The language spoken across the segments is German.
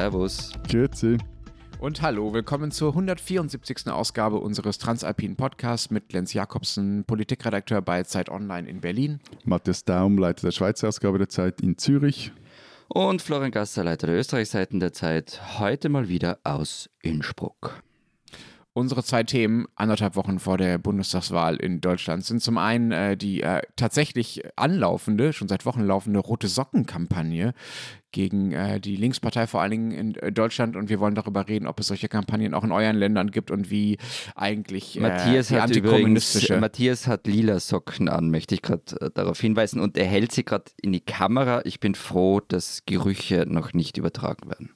Servus. Grüezi. Und hallo, willkommen zur 174. Ausgabe unseres Transalpinen Podcasts mit Lenz Jakobsen, Politikredakteur bei Zeit Online in Berlin. Matthias Daum, Leiter der Schweizer Ausgabe der Zeit in Zürich. Und Florian Gasser, Leiter der Österreichseiten der Zeit, heute mal wieder aus Innsbruck. Unsere zwei Themen anderthalb Wochen vor der Bundestagswahl in Deutschland sind zum einen äh, die äh, tatsächlich anlaufende, schon seit Wochen laufende Rote Socken-Kampagne gegen äh, die Linkspartei vor allen Dingen in äh, Deutschland und wir wollen darüber reden, ob es solche Kampagnen auch in euren Ländern gibt und wie eigentlich äh, Matthias die hat übrigens, Matthias hat lila Socken an, möchte ich gerade äh, darauf hinweisen und er hält sie gerade in die Kamera. Ich bin froh, dass Gerüche noch nicht übertragen werden.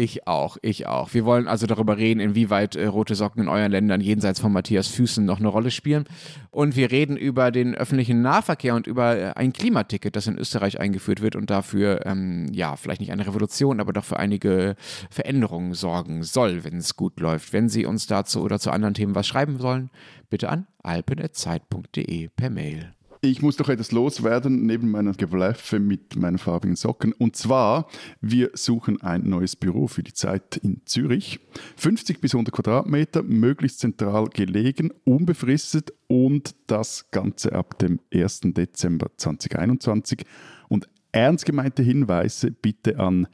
Ich auch, ich auch. Wir wollen also darüber reden, inwieweit äh, rote Socken in euren Ländern jenseits von Matthias Füßen noch eine Rolle spielen. Und wir reden über den öffentlichen Nahverkehr und über äh, ein Klimaticket, das in Österreich eingeführt wird und dafür, ähm, ja, vielleicht nicht eine Revolution, aber doch für einige Veränderungen sorgen soll, wenn es gut läuft. Wenn Sie uns dazu oder zu anderen Themen was schreiben sollen, bitte an alpen.zeit.de per Mail. Ich muss doch etwas loswerden neben meiner Gewläffe mit meinen farbigen Socken. Und zwar, wir suchen ein neues Büro für die Zeit in Zürich. 50 bis 100 Quadratmeter, möglichst zentral gelegen, unbefristet und das Ganze ab dem 1. Dezember 2021. Und ernst gemeinte Hinweise bitte an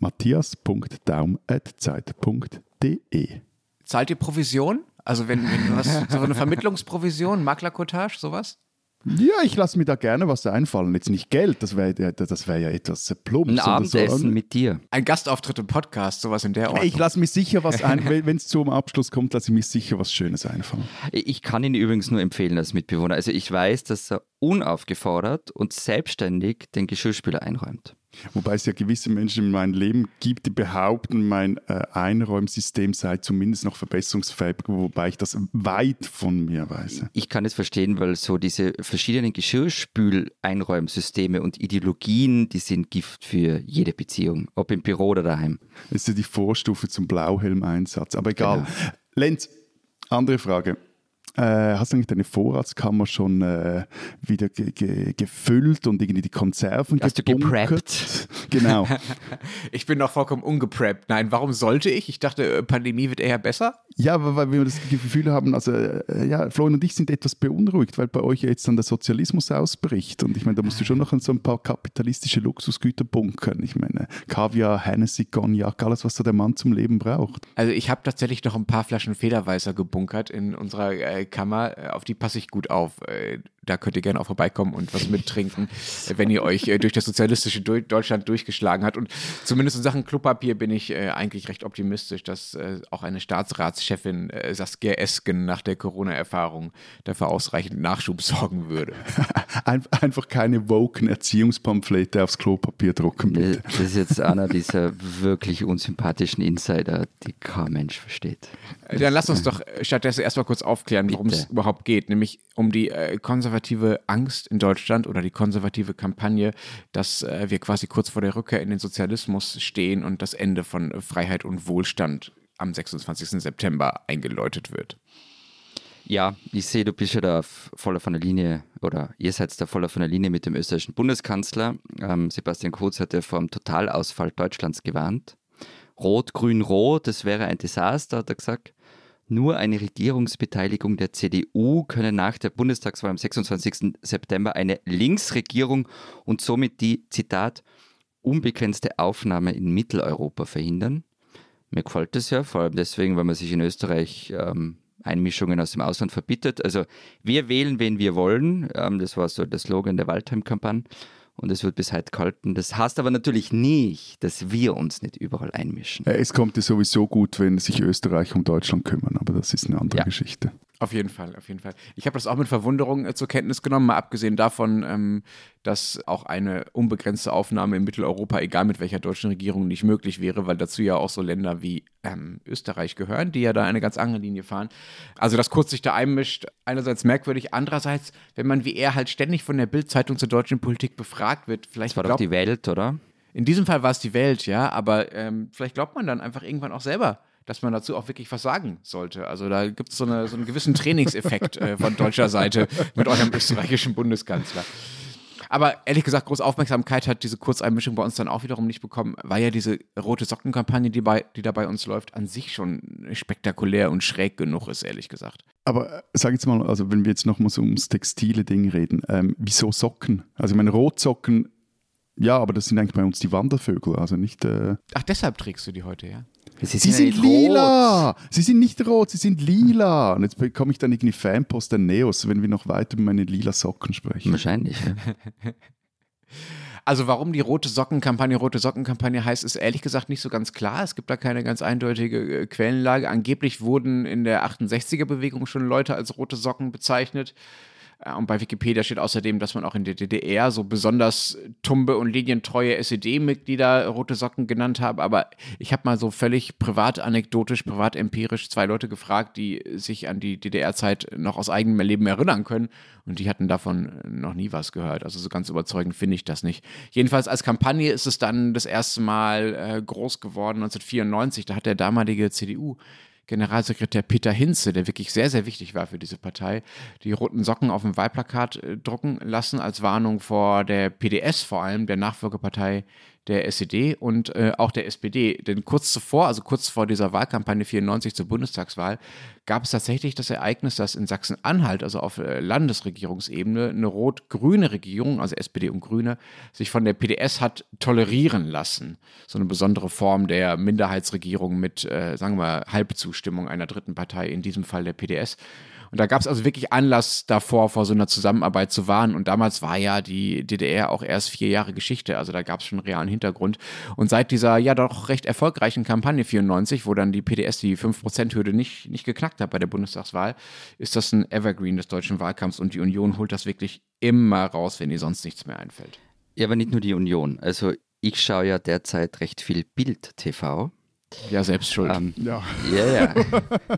matthias.daum.zeit.de. Zahlt ihr Provision? Also wenn, wenn was, so eine Vermittlungsprovision, Maklercottage, sowas? Ja, ich lasse mir da gerne was einfallen. Jetzt nicht Geld, das wäre das wär ja etwas plump. Ein Abendessen so. mit dir. Ein Gastauftritt im Podcast, sowas in der Ordnung. Ich lasse mir sicher was ein, wenn es zum Abschluss kommt, lasse ich mir sicher was Schönes einfallen. Ich kann Ihnen übrigens nur empfehlen als Mitbewohner. Also ich weiß, dass er unaufgefordert und selbstständig den Geschirrspüler einräumt. Wobei es ja gewisse Menschen in meinem Leben gibt, die behaupten, mein äh, Einräumsystem sei zumindest noch verbesserungsfähig, wobei ich das weit von mir weiß. Ich kann es verstehen, weil so diese verschiedenen Geschirrspül-Einräumsysteme und Ideologien, die sind Gift für jede Beziehung, ob im Büro oder daheim. Das ist ja die Vorstufe zum Blauhelm-Einsatz. Aber egal. Genau. Lenz, andere Frage. Äh, hast du eigentlich deine Vorratskammer schon äh, wieder ge ge gefüllt und irgendwie die Konserven Hast gebunkert? du gepreppt? Genau. ich bin noch vollkommen ungepreppt. Nein, warum sollte ich? Ich dachte, äh, Pandemie wird eher besser. Ja, weil wir das Gefühl haben, also äh, ja, Florian und ich sind etwas beunruhigt, weil bei euch jetzt dann der Sozialismus ausbricht. Und ich meine, da musst du schon noch so ein paar kapitalistische Luxusgüter bunkern. Ich meine, Kaviar, Hennessy, Cognac, alles, was so der Mann zum Leben braucht. Also ich habe tatsächlich noch ein paar Flaschen Federweißer gebunkert in unserer äh, Kammer, äh, auf die passe ich gut auf. Äh, da könnt ihr gerne auch vorbeikommen und was mittrinken, wenn ihr euch durch das sozialistische Deutschland durchgeschlagen habt. Und zumindest in Sachen Klopapier bin ich eigentlich recht optimistisch, dass auch eine Staatsratschefin Saskia Esken nach der Corona-Erfahrung dafür ausreichend Nachschub sorgen würde. Einfach keine woken Erziehungspamphlete aufs Klopapier drucken, bitte. Das ist jetzt einer dieser wirklich unsympathischen Insider, die kein Mensch versteht. Dann lass uns doch stattdessen erstmal kurz aufklären, worum es überhaupt geht, nämlich um die äh, konservative Angst in Deutschland oder die konservative Kampagne, dass äh, wir quasi kurz vor der Rückkehr in den Sozialismus stehen und das Ende von Freiheit und Wohlstand am 26. September eingeläutet wird. Ja, ich sehe, du bist ja da voller von der Linie oder ihr seid da voller von der Linie mit dem österreichischen Bundeskanzler. Ähm, Sebastian Kurz hat ja vor dem Totalausfall Deutschlands gewarnt. Rot, Grün, Rot, das wäre ein Desaster, hat er gesagt. Nur eine Regierungsbeteiligung der CDU könne nach der Bundestagswahl am 26. September eine Linksregierung und somit die, Zitat, unbegrenzte Aufnahme in Mitteleuropa verhindern. Mir gefällt das ja, vor allem deswegen, weil man sich in Österreich ähm, Einmischungen aus dem Ausland verbietet. Also wir wählen, wen wir wollen. Ähm, das war so der Slogan der Waldheim-Kampagne und es wird bis heute gehalten. Das heißt aber natürlich nicht, dass wir uns nicht überall einmischen. Es kommt ja sowieso gut, wenn sich Österreich um Deutschland kümmern, aber das ist eine andere ja. Geschichte. Auf jeden Fall, auf jeden Fall. Ich habe das auch mit Verwunderung äh, zur Kenntnis genommen, mal abgesehen davon, ähm, dass auch eine unbegrenzte Aufnahme in Mitteleuropa, egal mit welcher deutschen Regierung, nicht möglich wäre, weil dazu ja auch so Länder wie ähm, Österreich gehören, die ja da eine ganz andere Linie fahren. Also, dass Kurz sich da einmischt, einerseits merkwürdig, andererseits, wenn man wie er halt ständig von der Bildzeitung zur deutschen Politik befragt wird, vielleicht. Das war doch die Welt, oder? In diesem Fall war es die Welt, ja, aber ähm, vielleicht glaubt man dann einfach irgendwann auch selber dass man dazu auch wirklich was sagen sollte. Also da gibt es so, eine, so einen gewissen Trainingseffekt äh, von deutscher Seite mit eurem österreichischen Bundeskanzler. Aber ehrlich gesagt, große Aufmerksamkeit hat diese Kurzeinmischung bei uns dann auch wiederum nicht bekommen, weil ja diese rote Sockenkampagne, die, bei, die da bei uns läuft, an sich schon spektakulär und schräg genug ist, ehrlich gesagt. Aber sag jetzt mal, also wenn wir jetzt nochmal so ums textile Ding reden, ähm, wieso Socken? Also ich meine, Rotsocken, ja, aber das sind eigentlich bei uns die Wandervögel, also nicht... Äh Ach, deshalb trägst du die heute, ja? Sie, sie sind, lila. Rot. Sie sind nicht rot, sie sind lila. Und jetzt bekomme ich dann irgendwie Fanpost der Neos, wenn wir noch weiter über meine lila Socken sprechen. Wahrscheinlich. Ja. Also warum die rote Sockenkampagne rote Sockenkampagne heißt, ist ehrlich gesagt nicht so ganz klar. Es gibt da keine ganz eindeutige äh, Quellenlage. Angeblich wurden in der 68er Bewegung schon Leute als rote Socken bezeichnet. Äh, und bei Wikipedia steht außerdem, dass man auch in der DDR so besonders tumbe und linientreue SED-Mitglieder rote Socken genannt habe. Aber ich habe mal so völlig privat anekdotisch, privat empirisch zwei Leute gefragt, die sich an die DDR-Zeit noch aus eigenem Erleben erinnern können. Und die hatten davon noch nie was gehört. Also so ganz überzeugend finde ich das nicht. Jedenfalls als Kampagne ist es dann das erste Mal äh, groß geworden, 1994. Da hat der damalige CDU Generalsekretär Peter Hinze, der wirklich sehr, sehr wichtig war für diese Partei, die roten Socken auf dem Wahlplakat äh, drucken lassen, als Warnung vor der PDS vor allem, der Nachfolgepartei der SED und äh, auch der SPD. Denn kurz zuvor, also kurz vor dieser Wahlkampagne 94 zur Bundestagswahl, gab es tatsächlich das Ereignis, dass in Sachsen-Anhalt, also auf äh, Landesregierungsebene, eine rot-grüne Regierung, also SPD und Grüne, sich von der PDS hat tolerieren lassen. So eine besondere Form der Minderheitsregierung mit, äh, sagen wir mal, Halbzustimmung einer dritten Partei, in diesem Fall der PDS. Und da gab es also wirklich Anlass davor, vor so einer Zusammenarbeit zu warnen. Und damals war ja die DDR auch erst vier Jahre Geschichte. Also da gab es schon einen realen Hintergrund. Und seit dieser ja doch recht erfolgreichen Kampagne 94, wo dann die PDS die 5%-Hürde nicht, nicht geknackt hat bei der Bundestagswahl, ist das ein Evergreen des deutschen Wahlkampfs. Und die Union holt das wirklich immer raus, wenn ihr sonst nichts mehr einfällt. Ja, aber nicht nur die Union. Also ich schaue ja derzeit recht viel Bild-TV. Ja, selbst schuld. Ähm, ja. Ja, ja.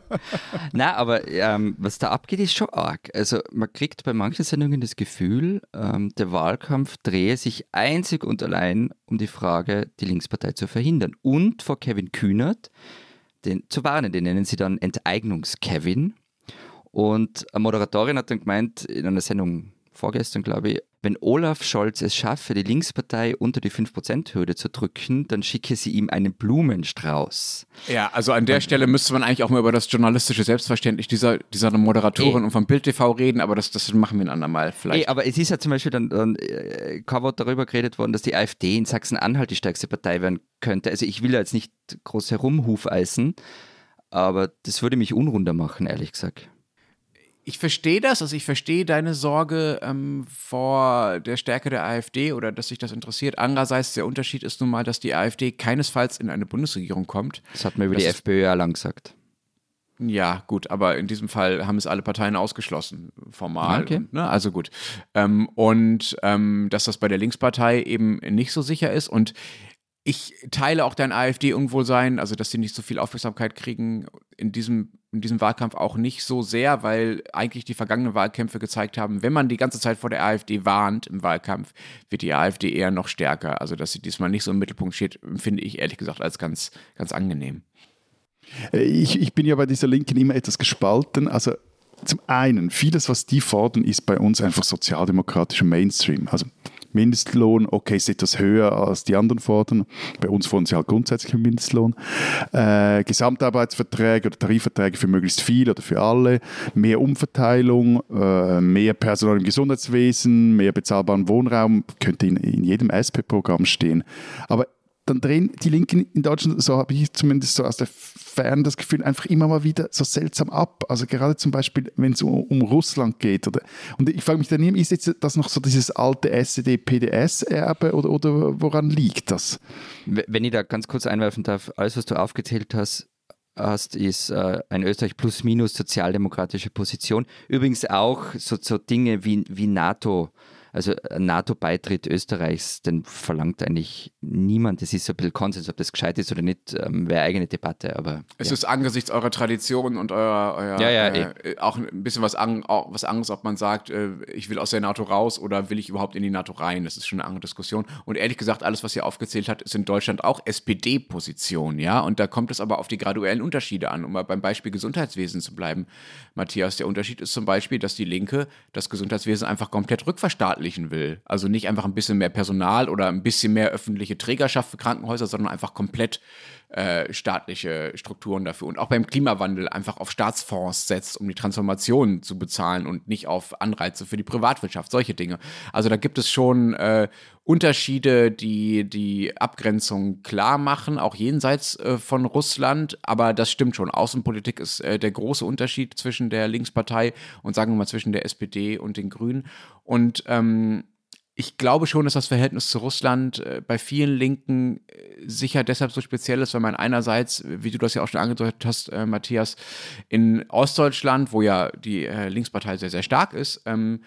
Na, aber ähm, was da abgeht, ist schon arg. Also man kriegt bei manchen Sendungen das Gefühl, ähm, der Wahlkampf drehe sich einzig und allein um die Frage, die Linkspartei zu verhindern. Und vor Kevin Kühnert den, zu warnen. Den nennen sie dann Enteignungs-Kevin. Und eine Moderatorin hat dann gemeint, in einer Sendung vorgestern, glaube ich, wenn Olaf Scholz es schaffe, die Linkspartei unter die 5%-Hürde zu drücken, dann schicke sie ihm einen Blumenstrauß. Ja, also an der und, Stelle müsste man eigentlich auch mal über das journalistische Selbstverständnis dieser, dieser Moderatorin ey, und vom Bild TV reden, aber das, das machen wir ein andermal vielleicht. Ey, aber es ist ja zum Beispiel dann, dann äh, darüber geredet worden, dass die AfD in Sachsen-Anhalt die stärkste Partei werden könnte. Also ich will ja jetzt nicht groß herumhufeisen, aber das würde mich unrunder machen, ehrlich gesagt ich verstehe das, also ich verstehe deine Sorge ähm, vor der Stärke der AfD oder dass sich das interessiert. Andererseits, der Unterschied ist nun mal, dass die AfD keinesfalls in eine Bundesregierung kommt. Das hat man über das die FPÖ ja lang gesagt. Ja, gut, aber in diesem Fall haben es alle Parteien ausgeschlossen, formal. Okay. Ne? Also gut. Ähm, und ähm, dass das bei der Linkspartei eben nicht so sicher ist. Und ich teile auch dein AfD-Unwohlsein, also dass sie nicht so viel Aufmerksamkeit kriegen in diesem, in diesem Wahlkampf auch nicht so sehr, weil eigentlich die vergangenen Wahlkämpfe gezeigt haben, wenn man die ganze Zeit vor der AfD warnt im Wahlkampf, wird die AfD eher noch stärker. Also dass sie diesmal nicht so im Mittelpunkt steht, finde ich ehrlich gesagt als ganz, ganz angenehm. Äh, ich, ich bin ja bei dieser Linken immer etwas gespalten. Also zum einen, vieles, was die fordern, ist bei uns einfach sozialdemokratischer Mainstream. Also Mindestlohn, okay, ist etwas höher als die anderen fordern. Bei uns fordern sie halt grundsätzlich einen Mindestlohn. Äh, Gesamtarbeitsverträge oder Tarifverträge für möglichst viele oder für alle. Mehr Umverteilung, äh, mehr Personal im Gesundheitswesen, mehr bezahlbaren Wohnraum, könnte in, in jedem SP-Programm stehen. Aber dann drehen die Linken in Deutschland, so habe ich zumindest so aus der Ferne das Gefühl, einfach immer mal wieder so seltsam ab. Also gerade zum Beispiel, wenn es um, um, Russland geht. Oder, und ich frage mich dann, ist jetzt das noch so dieses alte SED-PDS-Erbe oder, oder woran liegt das? Wenn ich da ganz kurz einwerfen darf, alles, was du aufgezählt hast, hast, ist äh, ein Österreich plus minus sozialdemokratische Position. Übrigens auch so, so Dinge wie, wie NATO also NATO-Beitritt Österreichs, den verlangt eigentlich niemand. Das ist so ein bisschen Konsens, ob das gescheit ist oder nicht, ähm, wäre eigene Debatte. Aber, es ja. ist angesichts eurer Tradition und eurer, euer, ja, ja, äh, auch ein bisschen was, an, was anderes, ob man sagt, äh, ich will aus der NATO raus oder will ich überhaupt in die NATO rein. Das ist schon eine andere Diskussion. Und ehrlich gesagt, alles, was ihr aufgezählt habt, ist in Deutschland auch SPD-Position, ja. Und da kommt es aber auf die graduellen Unterschiede an, um mal beim Beispiel Gesundheitswesen zu bleiben. Matthias, der Unterschied ist zum Beispiel, dass die Linke das Gesundheitswesen einfach komplett rückverstaatlicht verstaatlichen will. Also nicht einfach ein bisschen mehr Personal oder ein bisschen mehr öffentliche Trägerschaft für Krankenhäuser, sondern einfach komplett äh, staatliche Strukturen dafür und auch beim Klimawandel einfach auf Staatsfonds setzt, um die Transformation zu bezahlen und nicht auf Anreize für die Privatwirtschaft, solche Dinge. Also da gibt es schon äh, Unterschiede, die die Abgrenzung klar machen, auch jenseits äh, von Russland. Aber das stimmt schon. Außenpolitik ist äh, der große Unterschied zwischen der Linkspartei und sagen wir mal zwischen der SPD und den Grünen. Und ähm, ich glaube schon, dass das Verhältnis zu Russland äh, bei vielen Linken äh, sicher deshalb so speziell ist, weil man einerseits, wie du das ja auch schon angedeutet hast, äh, Matthias, in Ostdeutschland, wo ja die äh, Linkspartei sehr, sehr stark ist, ähm,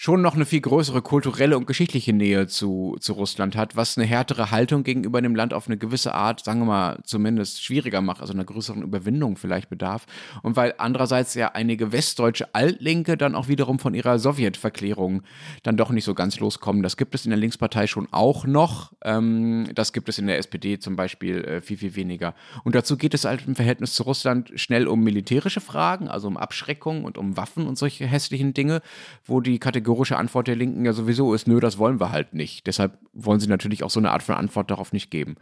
schon noch eine viel größere kulturelle und geschichtliche Nähe zu, zu Russland hat, was eine härtere Haltung gegenüber dem Land auf eine gewisse Art, sagen wir mal, zumindest schwieriger macht, also einer größeren Überwindung vielleicht bedarf. Und weil andererseits ja einige westdeutsche Altlinke dann auch wiederum von ihrer Sowjetverklärung dann doch nicht so ganz loskommen. Das gibt es in der Linkspartei schon auch noch. Ähm, das gibt es in der SPD zum Beispiel äh, viel, viel weniger. Und dazu geht es halt im Verhältnis zu Russland schnell um militärische Fragen, also um Abschreckung und um Waffen und solche hässlichen Dinge, wo die Kategorie kategorische Antwort der Linken ja sowieso ist, nö, das wollen wir halt nicht. Deshalb wollen sie natürlich auch so eine Art von Antwort darauf nicht geben.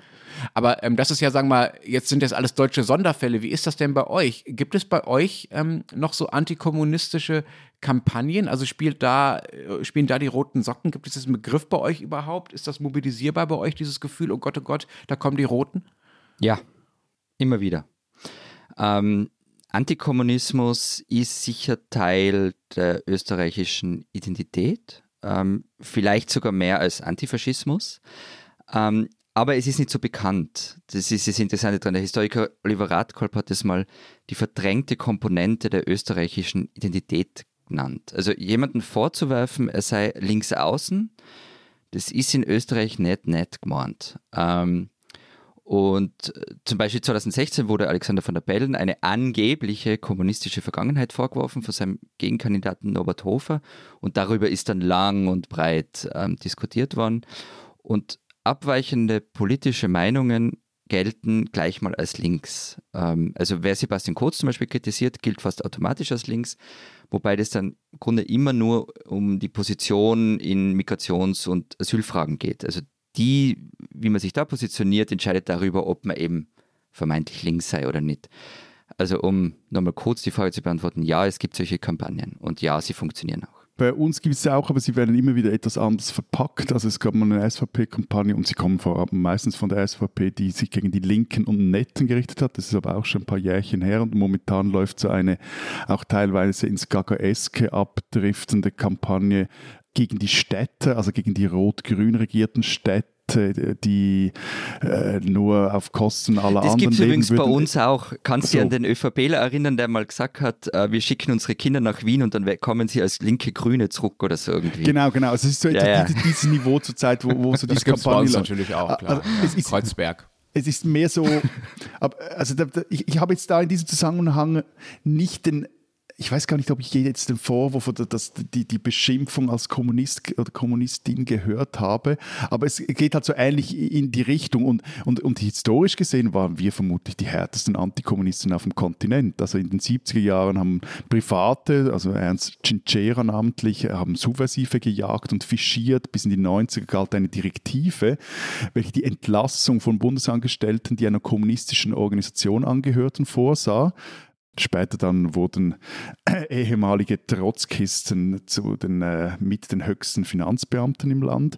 Aber ähm, das ist ja, sagen wir mal, jetzt sind das alles deutsche Sonderfälle. Wie ist das denn bei euch? Gibt es bei euch ähm, noch so antikommunistische Kampagnen? Also spielt da, äh, spielen da die roten Socken? Gibt es diesen Begriff bei euch überhaupt? Ist das mobilisierbar bei euch, dieses Gefühl, oh Gott, oh Gott, da kommen die Roten? Ja, immer wieder. Ähm, Antikommunismus ist sicher Teil der österreichischen Identität, ähm, vielleicht sogar mehr als Antifaschismus. Ähm, aber es ist nicht so bekannt. Das ist das Interessante daran. Der Historiker Oliver Radkolb hat das mal die verdrängte Komponente der österreichischen Identität genannt. Also jemanden vorzuwerfen, er sei links außen, das ist in Österreich nicht nett gemeint. Ähm, und äh, zum Beispiel 2016 wurde Alexander von der Bellen eine angebliche kommunistische Vergangenheit vorgeworfen von seinem Gegenkandidaten Norbert Hofer. Und darüber ist dann lang und breit ähm, diskutiert worden. Und abweichende politische Meinungen gelten gleich mal als links. Ähm, also wer Sebastian Kurz zum Beispiel kritisiert, gilt fast automatisch als links, wobei das dann im Grunde immer nur um die Position in Migrations- und Asylfragen geht. Also die, wie man sich da positioniert, entscheidet darüber, ob man eben vermeintlich links sei oder nicht. Also um nochmal kurz die Frage zu beantworten, ja, es gibt solche Kampagnen und ja, sie funktionieren auch. Bei uns gibt es auch, aber sie werden immer wieder etwas anders verpackt. Also es gab mal eine SVP-Kampagne und sie kommen vor allem meistens von der SVP, die sich gegen die Linken und Netten gerichtet hat. Das ist aber auch schon ein paar Jährchen her und momentan läuft so eine auch teilweise ins Gagaeske abdriftende Kampagne gegen die Städte, also gegen die rot-grün regierten Städte die äh, nur auf Kosten aller das anderen Das gibt es übrigens würden. bei uns auch. Kannst du so. an den ÖVPler erinnern, der mal gesagt hat, äh, wir schicken unsere Kinder nach Wien und dann kommen sie als linke Grüne zurück oder so irgendwie. Genau, genau. Also es ist so ja, ja. dieses Niveau zurzeit, wo, wo so diese Kampagne läuft. natürlich auch, klar. Also, ist, Kreuzberg es ist mehr so, also ich, ich habe jetzt da in diesem Zusammenhang nicht den ich weiß gar nicht, ob ich jetzt den Vorwurf oder das, die, die Beschimpfung als Kommunist oder Kommunistin gehört habe, aber es geht halt so ähnlich in die Richtung und, und, und historisch gesehen waren wir vermutlich die härtesten Antikommunisten auf dem Kontinent. Also in den 70er Jahren haben Private, also Ernst Cinchera namentlich, haben Subversive gejagt und fischiert. Bis in die 90er galt eine Direktive, welche die Entlassung von Bundesangestellten, die einer kommunistischen Organisation angehörten, vorsah. Später dann wurden äh, ehemalige Trotzkisten zu den, äh, mit den höchsten Finanzbeamten im Land.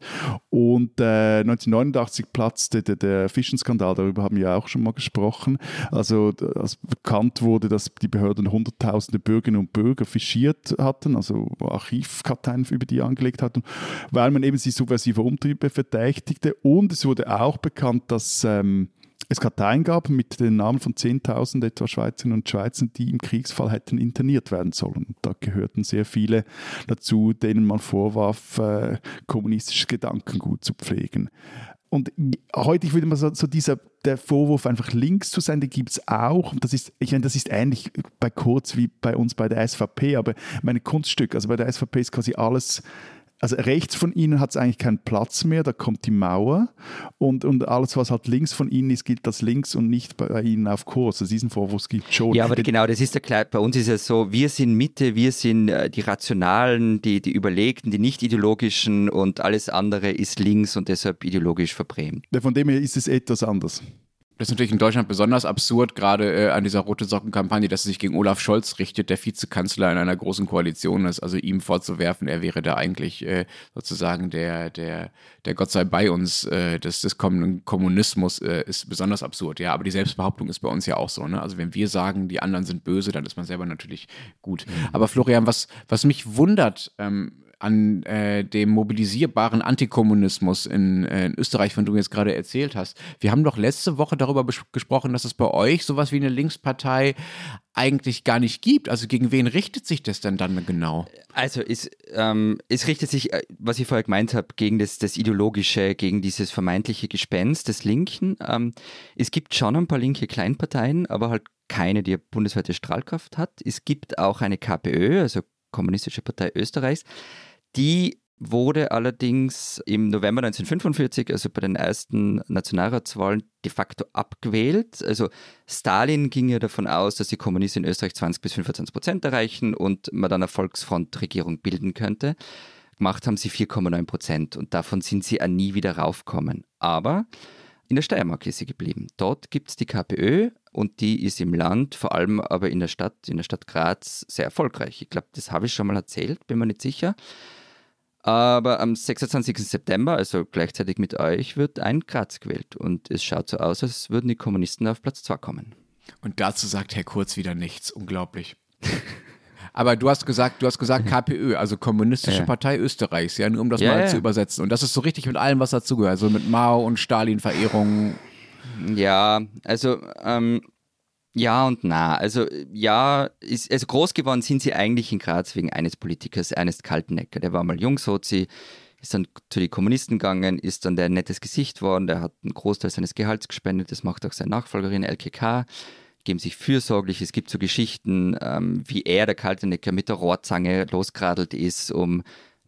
Und äh, 1989 platzte der, der Fischenskandal, darüber haben wir auch schon mal gesprochen. Also als bekannt wurde, dass die Behörden hunderttausende Bürgerinnen und Bürger fischiert hatten, also Archivkarteien über die angelegt hatten, weil man eben sie subversive Umtriebe verdächtigte. Und es wurde auch bekannt, dass ähm, es Karteien gab mit den Namen von 10.000 etwa Schweizerinnen und Schweizern, die im Kriegsfall hätten interniert werden sollen. Da gehörten sehr viele dazu, denen man vorwarf, äh, kommunistisches Gedankengut zu pflegen. Und heute würde man so, so dieser der Vorwurf, einfach links zu sein, den gibt es auch. Und das ist, ich meine, das ist ähnlich bei Kurz wie bei uns bei der SVP, aber meine Kunststück, also bei der SVP ist quasi alles also rechts von ihnen hat es eigentlich keinen Platz mehr, da kommt die Mauer und, und alles, was halt links von ihnen ist, gilt als links und nicht bei ihnen auf Kurs. Also diesen Vorwurf gibt es schon. Ja, aber genau, das ist der Kle bei uns ist es so, wir sind Mitte, wir sind äh, die Rationalen, die, die Überlegten, die nicht ideologischen und alles andere ist links und deshalb ideologisch verbrämt. Von dem her ist es etwas anders. Das ist natürlich in Deutschland besonders absurd, gerade äh, an dieser Rote Socken-Kampagne, dass sie sich gegen Olaf Scholz richtet, der Vizekanzler in einer großen Koalition ist. Also ihm vorzuwerfen, er wäre da eigentlich äh, sozusagen der, der, der Gott sei bei uns äh, des, des kommenden Kommunismus, äh, ist besonders absurd. Ja, aber die Selbstbehauptung ist bei uns ja auch so. Ne? Also wenn wir sagen, die anderen sind böse, dann ist man selber natürlich gut. Mhm. Aber Florian, was, was mich wundert, ähm, an äh, dem mobilisierbaren Antikommunismus in, äh, in, Österreich, von dem du jetzt gerade erzählt hast. Wir haben doch letzte Woche darüber gesprochen, dass es bei euch sowas wie eine Linkspartei eigentlich gar nicht gibt. Also gegen wen richtet sich das denn dann genau? Also es, ähm, es richtet sich, äh, was ich vorher gemeint habe, gegen das, das Ideologische, gegen dieses vermeintliche Gespenst des Linken. Ähm, es gibt schon ein paar linke Kleinparteien, aber halt keine, die bundesweite Strahlkraft hat. Es gibt auch eine KPÖ, also Kommunistische Partei Österreichs. Die wurde allerdings im November 1945, also bei den ersten Nationalratswahlen, de facto abgewählt. Also Stalin ging ja davon aus, dass die Kommunisten in Österreich 20 bis 25 Prozent erreichen und man dann eine Volksfrontregierung bilden könnte. Gemacht haben sie 4,9 Prozent und davon sind sie auch nie wieder raufgekommen. Aber in der Steiermark ist sie geblieben. Dort gibt es die KPÖ und die ist im Land, vor allem aber in der Stadt, in der Stadt Graz, sehr erfolgreich. Ich glaube, das habe ich schon mal erzählt, bin mir nicht sicher. Aber am 26. September, also gleichzeitig mit euch, wird ein Graz gewählt. Und es schaut so aus, als würden die Kommunisten auf Platz 2 kommen. Und dazu sagt Herr Kurz wieder nichts. Unglaublich. Aber du hast gesagt, du hast gesagt KPÖ, also Kommunistische ja. Partei Österreichs, ja, nur um das ja, mal ja. zu übersetzen. Und das ist so richtig mit allem, was dazugehört, also mit Mao und Stalin-Verehrung. Ja, also ähm, ja und na. Also ja, ist, also groß geworden sind sie eigentlich in Graz wegen eines Politikers, Ernest Kaltenecker. Der war mal Jungsozi, ist dann zu den Kommunisten gegangen, ist dann der nettes Gesicht worden, der hat einen Großteil seines Gehalts gespendet, das macht auch seine Nachfolgerin LKK, geben sich fürsorglich. Es gibt so Geschichten, ähm, wie er, der Kaltenecker, mit der Rohrzange losgeradelt ist, um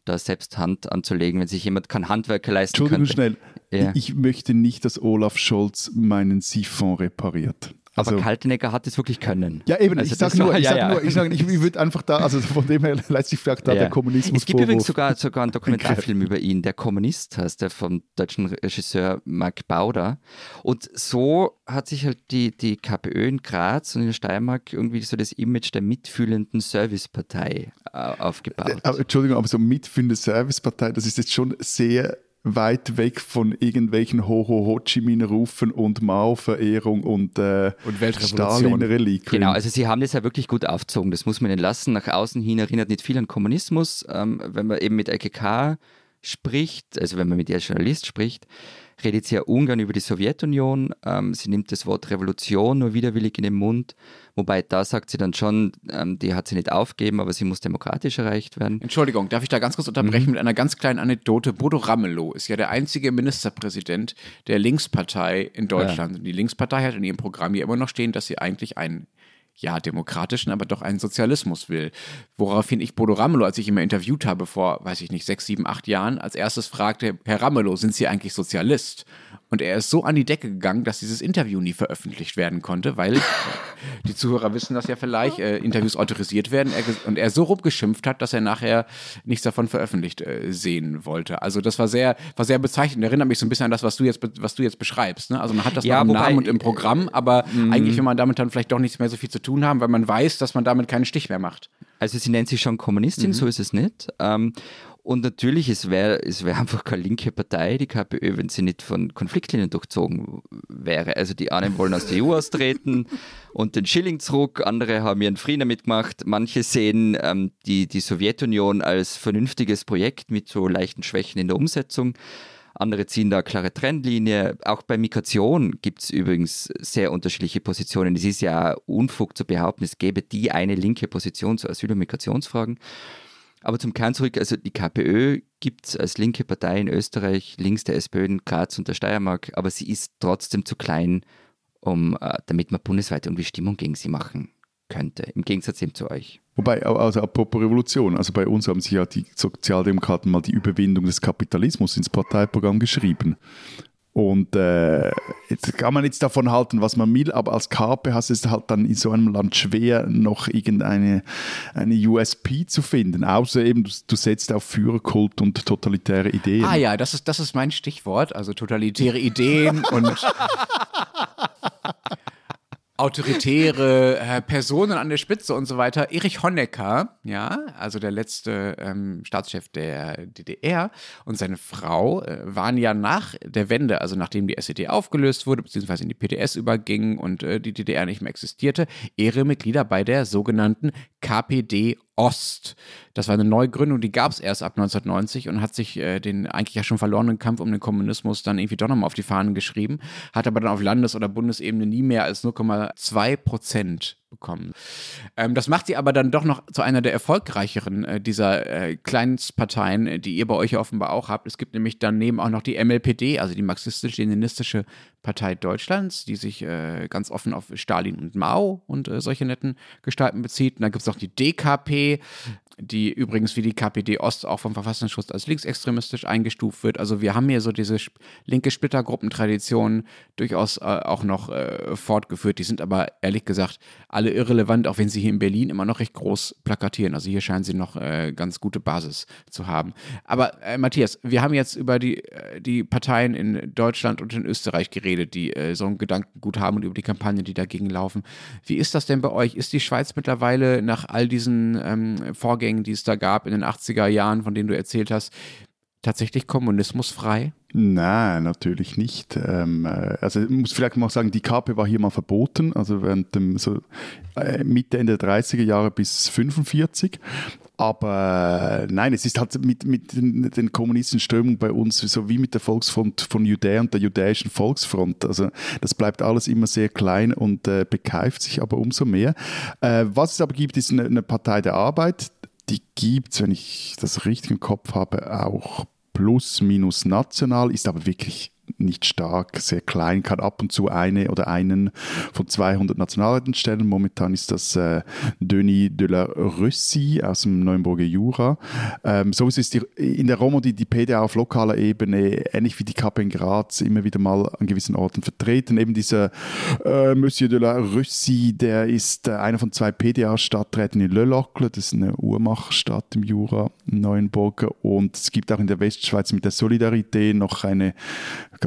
da selbst Hand anzulegen, wenn sich jemand kein Handwerker leisten Entschuldigung könnte. schnell, ja. ich möchte nicht, dass Olaf Scholz meinen Siphon repariert. Also, aber Kaltenegger hat es wirklich können. Ja, eben, also ich sage nur, ich, ja, sag ja. ich, sag, ich, ich würde einfach da, also von dem her lässt sich vielleicht da ja. der Kommunismus Es gibt übrigens sogar, sogar einen Dokumentarfilm über ihn, der Kommunist heißt, der vom deutschen Regisseur Mark Bauder. Und so hat sich halt die, die KPÖ in Graz und in der Steiermark irgendwie so das Image der mitfühlenden Servicepartei äh, aufgebaut. Aber, Entschuldigung, aber so mitfühlende Servicepartei, das ist jetzt schon sehr weit weg von irgendwelchen Ho-Ho Ho Chi Minh Rufen und Mao-Verehrung und, äh, und Stalin-Reliquien. Genau, also sie haben das ja wirklich gut aufgezogen, das muss man ihnen lassen. Nach außen hin erinnert nicht viel an Kommunismus. Ähm, wenn man eben mit LKK spricht, also wenn man mit ihr als Journalist spricht, redet sie ja ungern über die Sowjetunion. Ähm, sie nimmt das Wort Revolution nur widerwillig in den Mund. Wobei da sagt sie dann schon, ähm, die hat sie nicht aufgeben, aber sie muss demokratisch erreicht werden. Entschuldigung, darf ich da ganz kurz unterbrechen mhm. mit einer ganz kleinen Anekdote? Bodo Ramelow ist ja der einzige Ministerpräsident der Linkspartei in Deutschland. Ja. Die Linkspartei hat in ihrem Programm ja immer noch stehen, dass sie eigentlich einen ja, demokratischen, aber doch einen Sozialismus will. Woraufhin ich Bodo Ramelow, als ich ihn mal interviewt habe vor, weiß ich nicht, sechs, sieben, acht Jahren, als erstes fragte, Herr Ramelow, sind Sie eigentlich Sozialist? Und er ist so an die Decke gegangen, dass dieses Interview nie veröffentlicht werden konnte, weil die Zuhörer wissen das ja vielleicht, äh, Interviews autorisiert werden er, und er so rumgeschimpft hat, dass er nachher nichts davon veröffentlicht äh, sehen wollte. Also das war sehr, war sehr bezeichnend. Erinnert mich so ein bisschen an das, was du jetzt, was du jetzt beschreibst. Ne? Also man hat das ja, noch im Namen und im Programm, aber mhm. eigentlich will man damit dann vielleicht doch nichts mehr so viel zu tun haben, weil man weiß, dass man damit keinen Stich mehr macht. Also sie nennt sich schon Kommunistin, mhm. so ist es nicht. Ähm, und natürlich, es wäre es wär einfach keine linke Partei, die KPÖ, wenn sie nicht von Konfliktlinien durchzogen wäre. Also die einen wollen aus der EU austreten und den Schilling zurück, andere haben ihren Frieden mitgemacht. Manche sehen ähm, die, die Sowjetunion als vernünftiges Projekt mit so leichten Schwächen in der Umsetzung. Andere ziehen da klare Trendlinie. Auch bei Migration gibt es übrigens sehr unterschiedliche Positionen. Es ist ja Unfug zu behaupten, es gäbe die eine linke Position zu Asyl- und Migrationsfragen. Aber zum Kern zurück, also die KPÖ gibt es als linke Partei in Österreich, links der SPÖ in Graz und der Steiermark, aber sie ist trotzdem zu klein, um, äh, damit man bundesweit irgendwie Stimmung gegen sie machen könnte, im Gegensatz eben zu euch. Wobei, also apropos Revolution, also bei uns haben sie ja die Sozialdemokraten mal die Überwindung des Kapitalismus ins Parteiprogramm geschrieben. Und äh, jetzt kann man jetzt davon halten, was man will, aber als KP hast es halt dann in so einem Land schwer, noch irgendeine eine USP zu finden. Außer eben, du, du setzt auf Führerkult und totalitäre Ideen. Ah ja, das ist, das ist mein Stichwort, also totalitäre Ideen und autoritäre äh, Personen an der Spitze und so weiter. Erich Honecker, ja, also der letzte ähm, Staatschef der DDR und seine Frau äh, waren ja nach der Wende, also nachdem die SED aufgelöst wurde, beziehungsweise in die PDS überging und äh, die DDR nicht mehr existierte, Ehremitglieder bei der sogenannten KPD Ost. Das war eine Neugründung, die gab es erst ab 1990 und hat sich äh, den eigentlich ja schon verlorenen Kampf um den Kommunismus dann irgendwie doch nochmal auf die Fahnen geschrieben, hat aber dann auf Landes- oder Bundesebene nie mehr als 0,2 Prozent bekommen. Ähm, das macht sie aber dann doch noch zu einer der erfolgreicheren äh, dieser äh, Kleinstparteien, die ihr bei euch ja offenbar auch habt. Es gibt nämlich daneben auch noch die MLPD, also die marxistisch-leninistische Partei Deutschlands, die sich äh, ganz offen auf Stalin und Mao und äh, solche netten Gestalten bezieht. Und dann gibt es auch die DKP, die übrigens wie die KPD Ost auch vom Verfassungsschutz als linksextremistisch eingestuft wird. Also wir haben hier so diese linke Splittergruppentradition durchaus äh, auch noch äh, fortgeführt. Die sind aber ehrlich gesagt alle irrelevant, auch wenn sie hier in Berlin immer noch recht groß plakatieren. Also hier scheinen sie noch äh, ganz gute Basis zu haben. Aber äh, Matthias, wir haben jetzt über die, äh, die Parteien in Deutschland und in Österreich geredet, die äh, so ein Gedankengut haben und über die Kampagnen, die dagegen laufen. Wie ist das denn bei euch? Ist die Schweiz mittlerweile nach all diesen ähm, Vorgängen Vorgängen, die es da gab in den 80er Jahren, von denen du erzählt hast, tatsächlich kommunismusfrei? Nein, natürlich nicht. Ähm, äh, also ich muss vielleicht mal sagen, die KP war hier mal verboten, also während dem so, äh, Mitte, Ende der 30er Jahre bis 45. Aber äh, nein, es ist halt mit, mit den, kommunistischen Strömungen bei uns so wie mit der Volksfront von Judäa und der judäischen Volksfront. Also das bleibt alles immer sehr klein und äh, bekeift sich aber umso mehr. Äh, was es aber gibt, ist eine, eine Partei der Arbeit, die gibt es, wenn ich das richtig im Kopf habe, auch plus minus national, ist aber wirklich nicht stark, sehr klein, kann ab und zu eine oder einen von 200 Nationalräten stellen. Momentan ist das äh, Denis de la Russie aus dem Neuenburger Jura. Ähm, so ist die, in der Romandie die PDA auf lokaler Ebene, ähnlich wie die KP in Graz, immer wieder mal an gewissen Orten vertreten. Eben dieser äh, Monsieur de la Russie, der ist äh, einer von zwei PDA-Stadträten in Le Locle, das ist eine Uhrmachstadt im Jura, Neuenburger. Und es gibt auch in der Westschweiz mit der Solidarität noch eine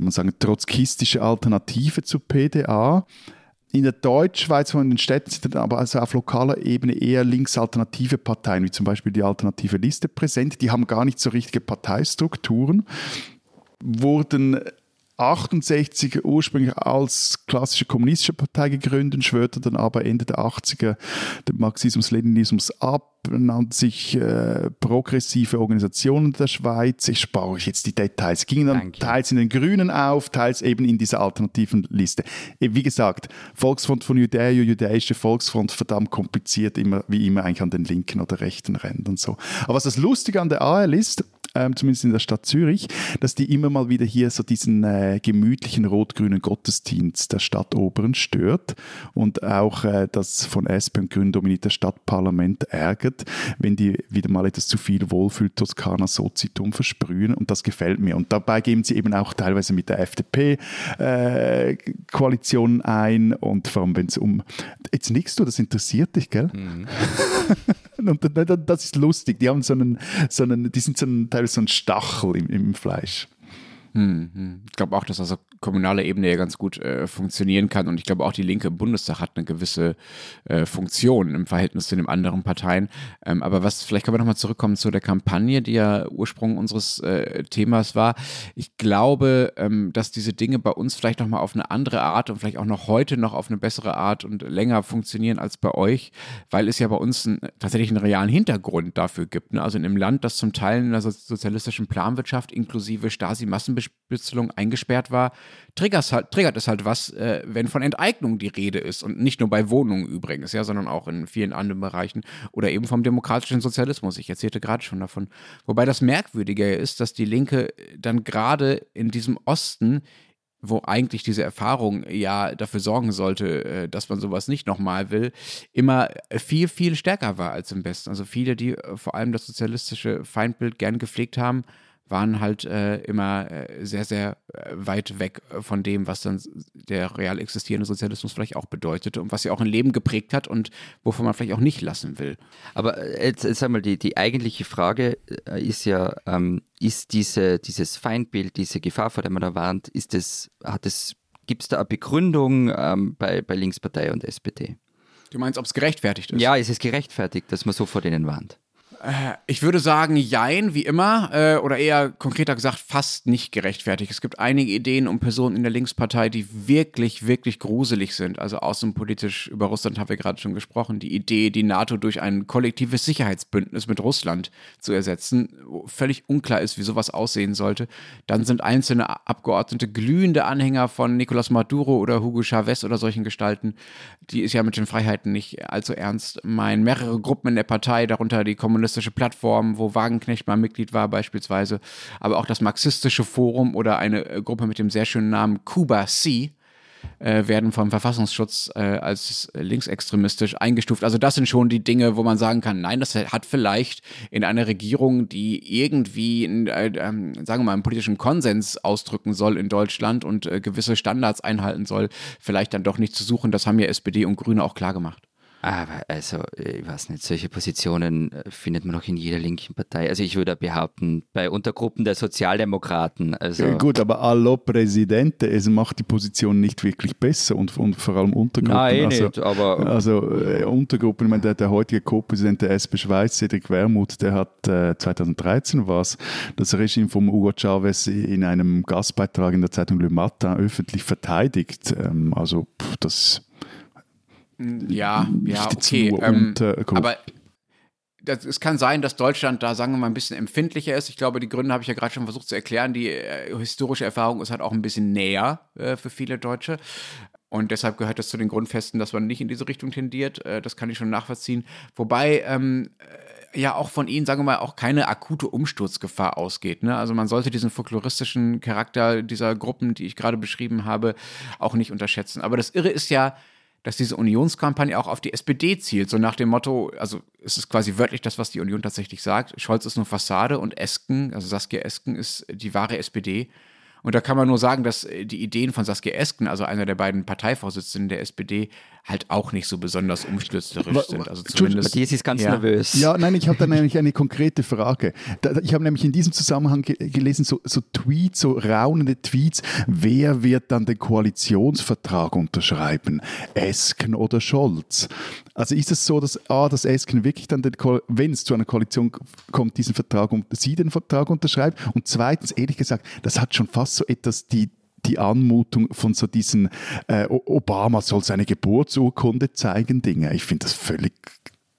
kann man sagen, trotzkistische Alternative zur PDA. In der Deutschschweiz von den Städten sind aber also auf lokaler Ebene eher linksalternative Parteien, wie zum Beispiel die Alternative Liste präsent. Die haben gar nicht so richtige Parteistrukturen, wurden 68 ursprünglich als klassische kommunistische Partei gegründet, schwörte dann aber Ende der 80er dem Marxismus-Leninismus ab, nannte sich äh, progressive Organisationen der Schweiz. Ich spare euch jetzt die Details. Gingen dann Danke. teils in den Grünen auf, teils eben in dieser alternativen Liste. Äh, wie gesagt, Volksfront von Judäa, Judäische Volksfront, verdammt kompliziert, immer, wie immer eigentlich an den linken oder rechten Rändern so. Aber was das Lustige an der AL ist, ähm, zumindest in der Stadt Zürich, dass die immer mal wieder hier so diesen äh, gemütlichen rot-grünen Gottesdienst der Stadtoberen stört und auch äh, das von SP und Grünen dominierte Stadtparlament ärgert, wenn die wieder mal etwas zu viel Wohlfühl-Toskana Sozitum versprühen und das gefällt mir. Und dabei geben sie eben auch teilweise mit der FDP äh, Koalitionen ein und vor allem, wenn es um jetzt nichts du, das interessiert dich, gell? Mhm. und das ist lustig. Die haben so einen, so einen die sind so ein, teilweise so ein Stachel im, im Fleisch. Hm, hm. Ich glaube auch, dass das auf kommunaler Ebene ja ganz gut äh, funktionieren kann. Und ich glaube auch, die Linke im Bundestag hat eine gewisse äh, Funktion im Verhältnis zu den anderen Parteien. Ähm, aber was, vielleicht können wir nochmal zurückkommen zu der Kampagne, die ja Ursprung unseres äh, Themas war. Ich glaube, ähm, dass diese Dinge bei uns vielleicht nochmal auf eine andere Art und vielleicht auch noch heute noch auf eine bessere Art und länger funktionieren als bei euch, weil es ja bei uns ein, tatsächlich einen realen Hintergrund dafür gibt. Ne? Also in einem Land, das zum Teil in der sozialistischen Planwirtschaft inklusive Stasi-Massenbeschäftigung Spitzelung eingesperrt war, halt, triggert es halt was, äh, wenn von Enteignung die Rede ist. Und nicht nur bei Wohnungen übrigens, ja, sondern auch in vielen anderen Bereichen. Oder eben vom demokratischen Sozialismus. Ich erzählte gerade schon davon. Wobei das Merkwürdige ist, dass die Linke dann gerade in diesem Osten wo eigentlich diese Erfahrung ja dafür sorgen sollte, äh, dass man sowas nicht nochmal will, immer viel, viel stärker war als im Westen. Also viele, die äh, vor allem das sozialistische Feindbild gern gepflegt haben, waren halt äh, immer äh, sehr, sehr äh, weit weg von dem, was dann der real existierende Sozialismus vielleicht auch bedeutete und was ja auch ein Leben geprägt hat und wovon man vielleicht auch nicht lassen will. Aber äh, jetzt, jetzt einmal, die, die eigentliche Frage ist ja, ähm, ist diese, dieses Feindbild, diese Gefahr, vor der man da warnt, ist es, hat es, gibt es da eine Begründung ähm, bei, bei Linkspartei und SPD? Du meinst, ob es gerechtfertigt ist? Ja, ist es gerechtfertigt, dass man so vor denen warnt? Äh, ich würde sagen, jein, wie immer, äh, oder eher konkreter gesagt, fast nicht gerechtfertigt. Es gibt einige Ideen um Personen in der Linkspartei, die wirklich, wirklich gruselig sind. Also außenpolitisch über Russland haben wir gerade schon gesprochen. Die Idee, die NATO durch ein kollektives Sicherheitsbündnis mit Russland zu ersetzen, völlig unklar ist, wie sowas aussehen sollte. Dann sind einzelne Abgeordnete glühende Anhänger von Nicolás Maduro oder Hugo Chavez oder solchen Gestalten. Die ist ja mit den Freiheiten nicht allzu ernst. Meinen mehrere Gruppen in der Partei, darunter die Kommunisten, kommunistische Plattformen, wo Wagenknecht mal Mitglied war beispielsweise, aber auch das Marxistische Forum oder eine äh, Gruppe mit dem sehr schönen Namen Cuba C äh, werden vom Verfassungsschutz äh, als linksextremistisch eingestuft. Also das sind schon die Dinge, wo man sagen kann, nein, das hat vielleicht in einer Regierung, die irgendwie, äh, ähm, sagen wir mal, einen politischen Konsens ausdrücken soll in Deutschland und äh, gewisse Standards einhalten soll, vielleicht dann doch nicht zu suchen. Das haben ja SPD und Grüne auch klar gemacht. Aber also, ich weiß nicht, solche Positionen äh, findet man auch in jeder linken Partei. Also ich würde behaupten, bei Untergruppen der Sozialdemokraten. Also ja, gut, aber allo Presidente, es macht die Position nicht wirklich besser und, und vor allem Untergruppen. Nein, also, nicht, aber... Also äh, Untergruppen, ich meine, der, der heutige Co-Präsident der SP Schweiz, Cedric Wermuth, der hat äh, 2013 was das Regime von Hugo Chavez in einem Gastbeitrag in der Zeitung Le Matin öffentlich verteidigt. Ähm, also pff, das ja, ja, okay. Ähm, aber das, es kann sein, dass Deutschland da, sagen wir mal, ein bisschen empfindlicher ist. Ich glaube, die Gründe habe ich ja gerade schon versucht zu erklären. Die äh, historische Erfahrung ist halt auch ein bisschen näher äh, für viele Deutsche. Und deshalb gehört es zu den Grundfesten, dass man nicht in diese Richtung tendiert. Äh, das kann ich schon nachvollziehen. Wobei ähm, äh, ja auch von ihnen, sagen wir mal, auch keine akute Umsturzgefahr ausgeht. Ne? Also man sollte diesen folkloristischen Charakter dieser Gruppen, die ich gerade beschrieben habe, auch nicht unterschätzen. Aber das Irre ist ja, dass diese Unionskampagne auch auf die SPD zielt, so nach dem Motto, also es ist quasi wörtlich das, was die Union tatsächlich sagt, Scholz ist nur Fassade und Esken, also Saskia Esken ist die wahre SPD. Und da kann man nur sagen, dass äh, die Ideen von Saskia Esken, also einer der beiden Parteivorsitzenden der SPD, halt auch nicht so besonders umstürzerisch sind. Also zumindest, Matthias ist ganz ja. nervös. Ja, nein, ich habe da nämlich eine konkrete Frage. Ich habe nämlich in diesem Zusammenhang gelesen, so, so Tweets, so raunende Tweets, wer wird dann den Koalitionsvertrag unterschreiben? Esken oder Scholz? Also ist es so, dass A, dass Esken wirklich dann, wenn es zu einer Koalition kommt, diesen Vertrag, sie den Vertrag unterschreibt? Und zweitens, ehrlich gesagt, das hat schon fast so etwas die die Anmutung von so diesen äh, Obama soll seine Geburtsurkunde zeigen Dinge. Ich finde das völlig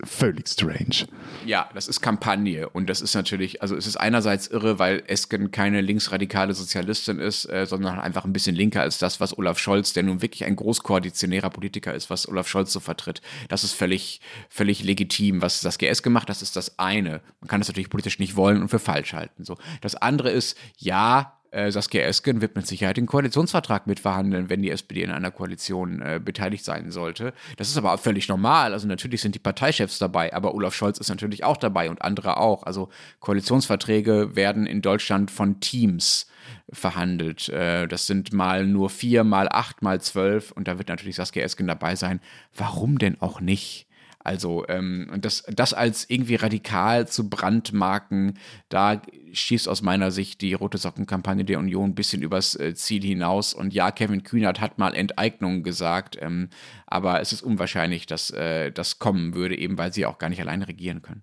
völlig strange. Ja, das ist Kampagne und das ist natürlich, also es ist einerseits irre, weil Esken keine linksradikale Sozialistin ist, äh, sondern einfach ein bisschen linker als das, was Olaf Scholz, der nun wirklich ein großkoalitionärer Politiker ist, was Olaf Scholz so vertritt. Das ist völlig, völlig legitim. Was das GS gemacht, das ist das eine. Man kann das natürlich politisch nicht wollen und für falsch halten. So. Das andere ist, ja, äh, Saskia Esken wird mit Sicherheit den Koalitionsvertrag mitverhandeln, wenn die SPD in einer Koalition äh, beteiligt sein sollte. Das ist aber völlig normal. Also natürlich sind die Parteichefs dabei, aber Olaf Scholz ist natürlich auch dabei und andere auch. Also Koalitionsverträge werden in Deutschland von Teams verhandelt. Äh, das sind mal nur vier, mal acht, mal zwölf und da wird natürlich Saskia Esken dabei sein. Warum denn auch nicht? Also, ähm, das, das als irgendwie radikal zu brandmarken, da schießt aus meiner Sicht die Rote Sockenkampagne der Union ein bisschen übers äh, Ziel hinaus. Und ja, Kevin Kühnert hat mal Enteignung gesagt, ähm, aber es ist unwahrscheinlich, dass äh, das kommen würde, eben weil sie auch gar nicht alleine regieren können.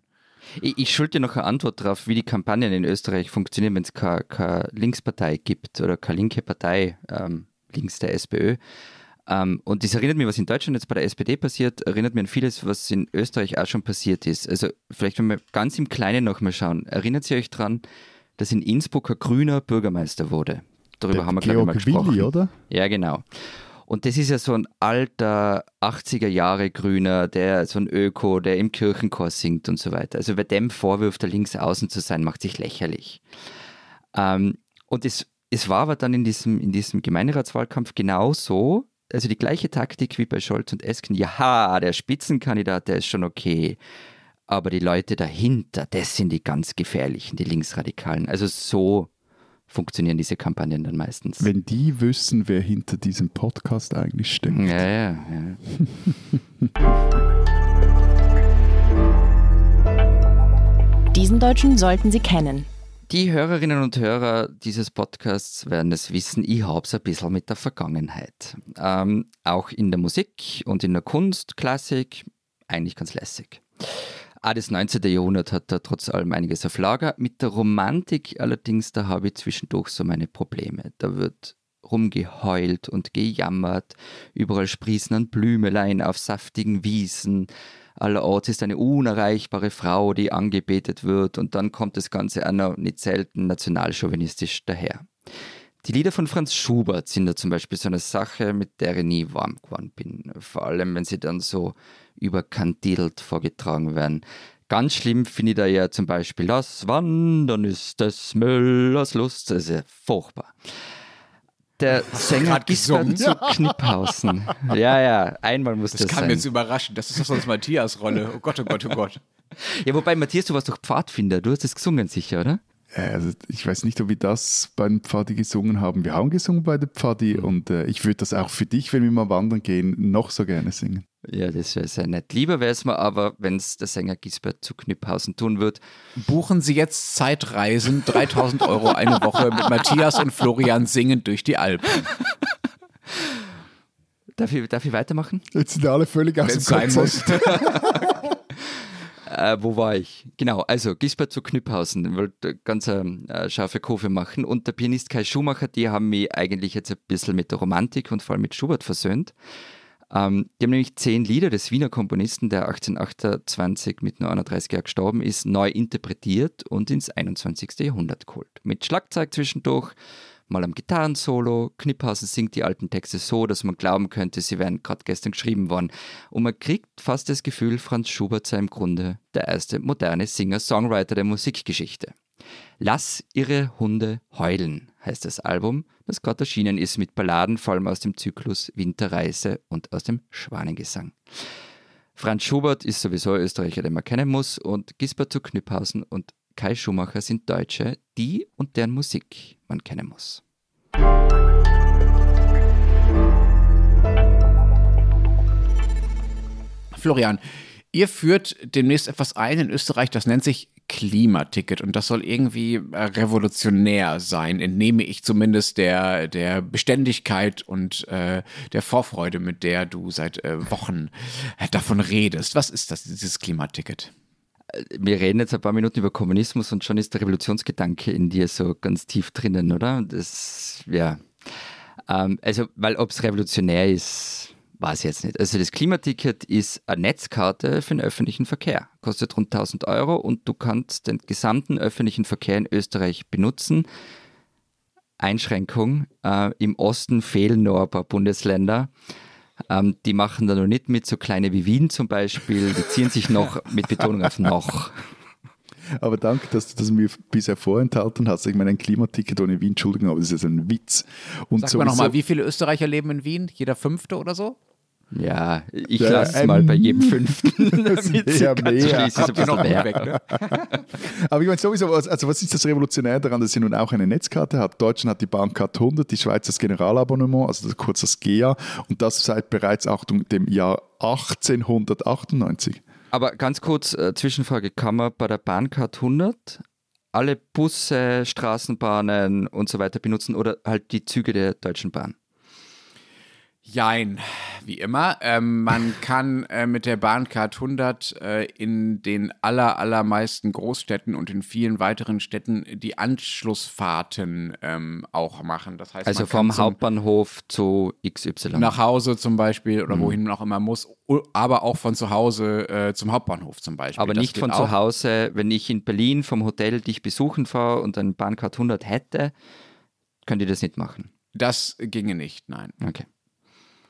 Ich, ich schulde noch eine Antwort darauf, wie die Kampagnen in Österreich funktionieren, wenn es keine Linkspartei gibt oder keine linke Partei ähm, links der SPÖ. Ähm, und das erinnert mich, was in Deutschland jetzt bei der SPD passiert, erinnert mich an vieles, was in Österreich auch schon passiert ist. Also vielleicht, wenn wir ganz im Kleinen nochmal schauen, erinnert ihr euch daran, dass in Innsbruck ein grüner Bürgermeister wurde? Darüber der haben wir, glaube ich, mal gesprochen. Willi, oder? Ja, genau. Und das ist ja so ein alter 80er Jahre Grüner, der so ein Öko, der im Kirchenchor singt und so weiter. Also wer dem vorwirft, der links außen zu sein, macht sich lächerlich. Ähm, und das es war aber dann in diesem, in diesem Gemeinderatswahlkampf genauso, also die gleiche Taktik wie bei Scholz und Esken. Ja, der Spitzenkandidat, der ist schon okay. Aber die Leute dahinter, das sind die ganz gefährlichen, die Linksradikalen. Also so funktionieren diese Kampagnen dann meistens. Wenn die wüssten, wer hinter diesem Podcast eigentlich steckt. Ja, ja, ja. Diesen Deutschen sollten Sie kennen. Die Hörerinnen und Hörer dieses Podcasts werden es wissen, ich habe es ein bisschen mit der Vergangenheit. Ähm, auch in der Musik und in der Kunst, Klassik, eigentlich ganz lässig. Auch das 19. Jahrhundert hat da trotz allem einiges auf Lager. Mit der Romantik allerdings, da habe ich zwischendurch so meine Probleme. Da wird rumgeheult und gejammert, überall sprießen an Blümelein auf saftigen Wiesen, allerorts ist eine unerreichbare Frau, die angebetet wird und dann kommt das Ganze noch nicht selten nationalchauvinistisch daher. Die Lieder von Franz Schubert sind da zum Beispiel so eine Sache, mit der ich nie warm geworden bin. Vor allem, wenn sie dann so überkandidelt vorgetragen werden. Ganz schlimm finde ich da ja zum Beispiel das Wandern ist des Müllers Lust. Das ist ja furchtbar der Sänger Gisbert zu Kniphausen. Ja, ja, einmal muss das, das sein. Das kam jetzt überraschen. Das ist doch sonst Matthias Rolle. Oh Gott, oh Gott, oh Gott. Ja, wobei, Matthias, du warst doch Pfadfinder. Du hast es gesungen, sicher, oder? Also ich weiß nicht, ob wir das bei den Pfadi gesungen haben. Wir haben gesungen bei der Pfadi mhm. und äh, ich würde das auch für dich, wenn wir mal wandern gehen, noch so gerne singen. Ja, das wäre sehr nett. Lieber wäre es mir aber, wenn es der Sänger Gisbert zu Kniphausen tun wird. Buchen Sie jetzt Zeitreisen, 3000 Euro eine Woche mit Matthias und Florian singend durch die Alpen. Darf ich, darf ich weitermachen? Jetzt sind alle völlig aus dem Konzept. äh, wo war ich? Genau, also Gisbert zu Knüpphausen, wollte ganz eine äh, scharfe Kurve machen. Und der Pianist Kai Schumacher, die haben mich eigentlich jetzt ein bisschen mit der Romantik und vor allem mit Schubert versöhnt. Ähm, die haben nämlich zehn Lieder des Wiener Komponisten, der 1828 mit nur 31 Jahren gestorben ist, neu interpretiert und ins 21. Jahrhundert geholt. Mit Schlagzeug zwischendurch, mal am Gitarrensolo. Kniphausen singt die alten Texte so, dass man glauben könnte, sie wären gerade gestern geschrieben worden. Und man kriegt fast das Gefühl, Franz Schubert sei im Grunde der erste moderne Singer-Songwriter der Musikgeschichte. Lass ihre Hunde heulen heißt das Album, das gerade erschienen ist mit Balladen, vor allem aus dem Zyklus Winterreise und aus dem Schwanengesang. Franz Schubert ist sowieso ein Österreicher, den man kennen muss, und Gisbert zu Knüpphausen und Kai Schumacher sind Deutsche, die und deren Musik man kennen muss. Florian, ihr führt demnächst etwas ein in Österreich, das nennt sich Klimaticket und das soll irgendwie äh, revolutionär sein, entnehme ich zumindest der, der Beständigkeit und äh, der Vorfreude, mit der du seit äh, Wochen äh, davon redest. Was ist das, dieses Klimaticket? Wir reden jetzt ein paar Minuten über Kommunismus und schon ist der Revolutionsgedanke in dir so ganz tief drinnen, oder? Das, ja. Ähm, also, weil ob es revolutionär ist, Weiß ich jetzt nicht. Also das Klimaticket ist eine Netzkarte für den öffentlichen Verkehr. Kostet rund 1000 Euro und du kannst den gesamten öffentlichen Verkehr in Österreich benutzen. Einschränkung. Äh, Im Osten fehlen noch ein paar Bundesländer. Ähm, die machen da noch nicht mit, so kleine wie Wien zum Beispiel. Die ziehen sich noch mit Betonung auf noch. Aber danke, dass du das mir bisher vorenthalten hast. Ich meine, ein Klimaticket ohne Wien, Entschuldigung, aber das ist ein Witz. Und Sag mal nochmal, wie viele Österreicher leben in Wien? Jeder Fünfte oder so? Ja, ich lasse es mal bei jedem Fünften. ja, mehr. Weg, ne? Aber ich meine sowieso, also was ist das Revolutionäre daran, dass sie nun auch eine Netzkarte hat? Deutschland hat die Bahncard 100, die Schweiz das Generalabonnement, also das, kurz das GEA und das seit bereits Achtung, dem Jahr 1898. Aber ganz kurz, äh, Zwischenfrage, kann man bei der Bahncard 100 alle Busse, Straßenbahnen und so weiter benutzen oder halt die Züge der Deutschen Bahn? Jein, wie immer. Ähm, man kann äh, mit der Bahncard 100 äh, in den aller, allermeisten Großstädten und in vielen weiteren Städten die Anschlussfahrten ähm, auch machen. Das heißt, also vom Hauptbahnhof zu XY. Nach Hause zum Beispiel oder mhm. wohin man auch immer muss, aber auch von zu Hause äh, zum Hauptbahnhof zum Beispiel. Aber das nicht von zu Hause, wenn ich in Berlin vom Hotel dich besuchen fahre und eine Bahncard 100 hätte, könnt ihr das nicht machen. Das ginge nicht, nein. Okay.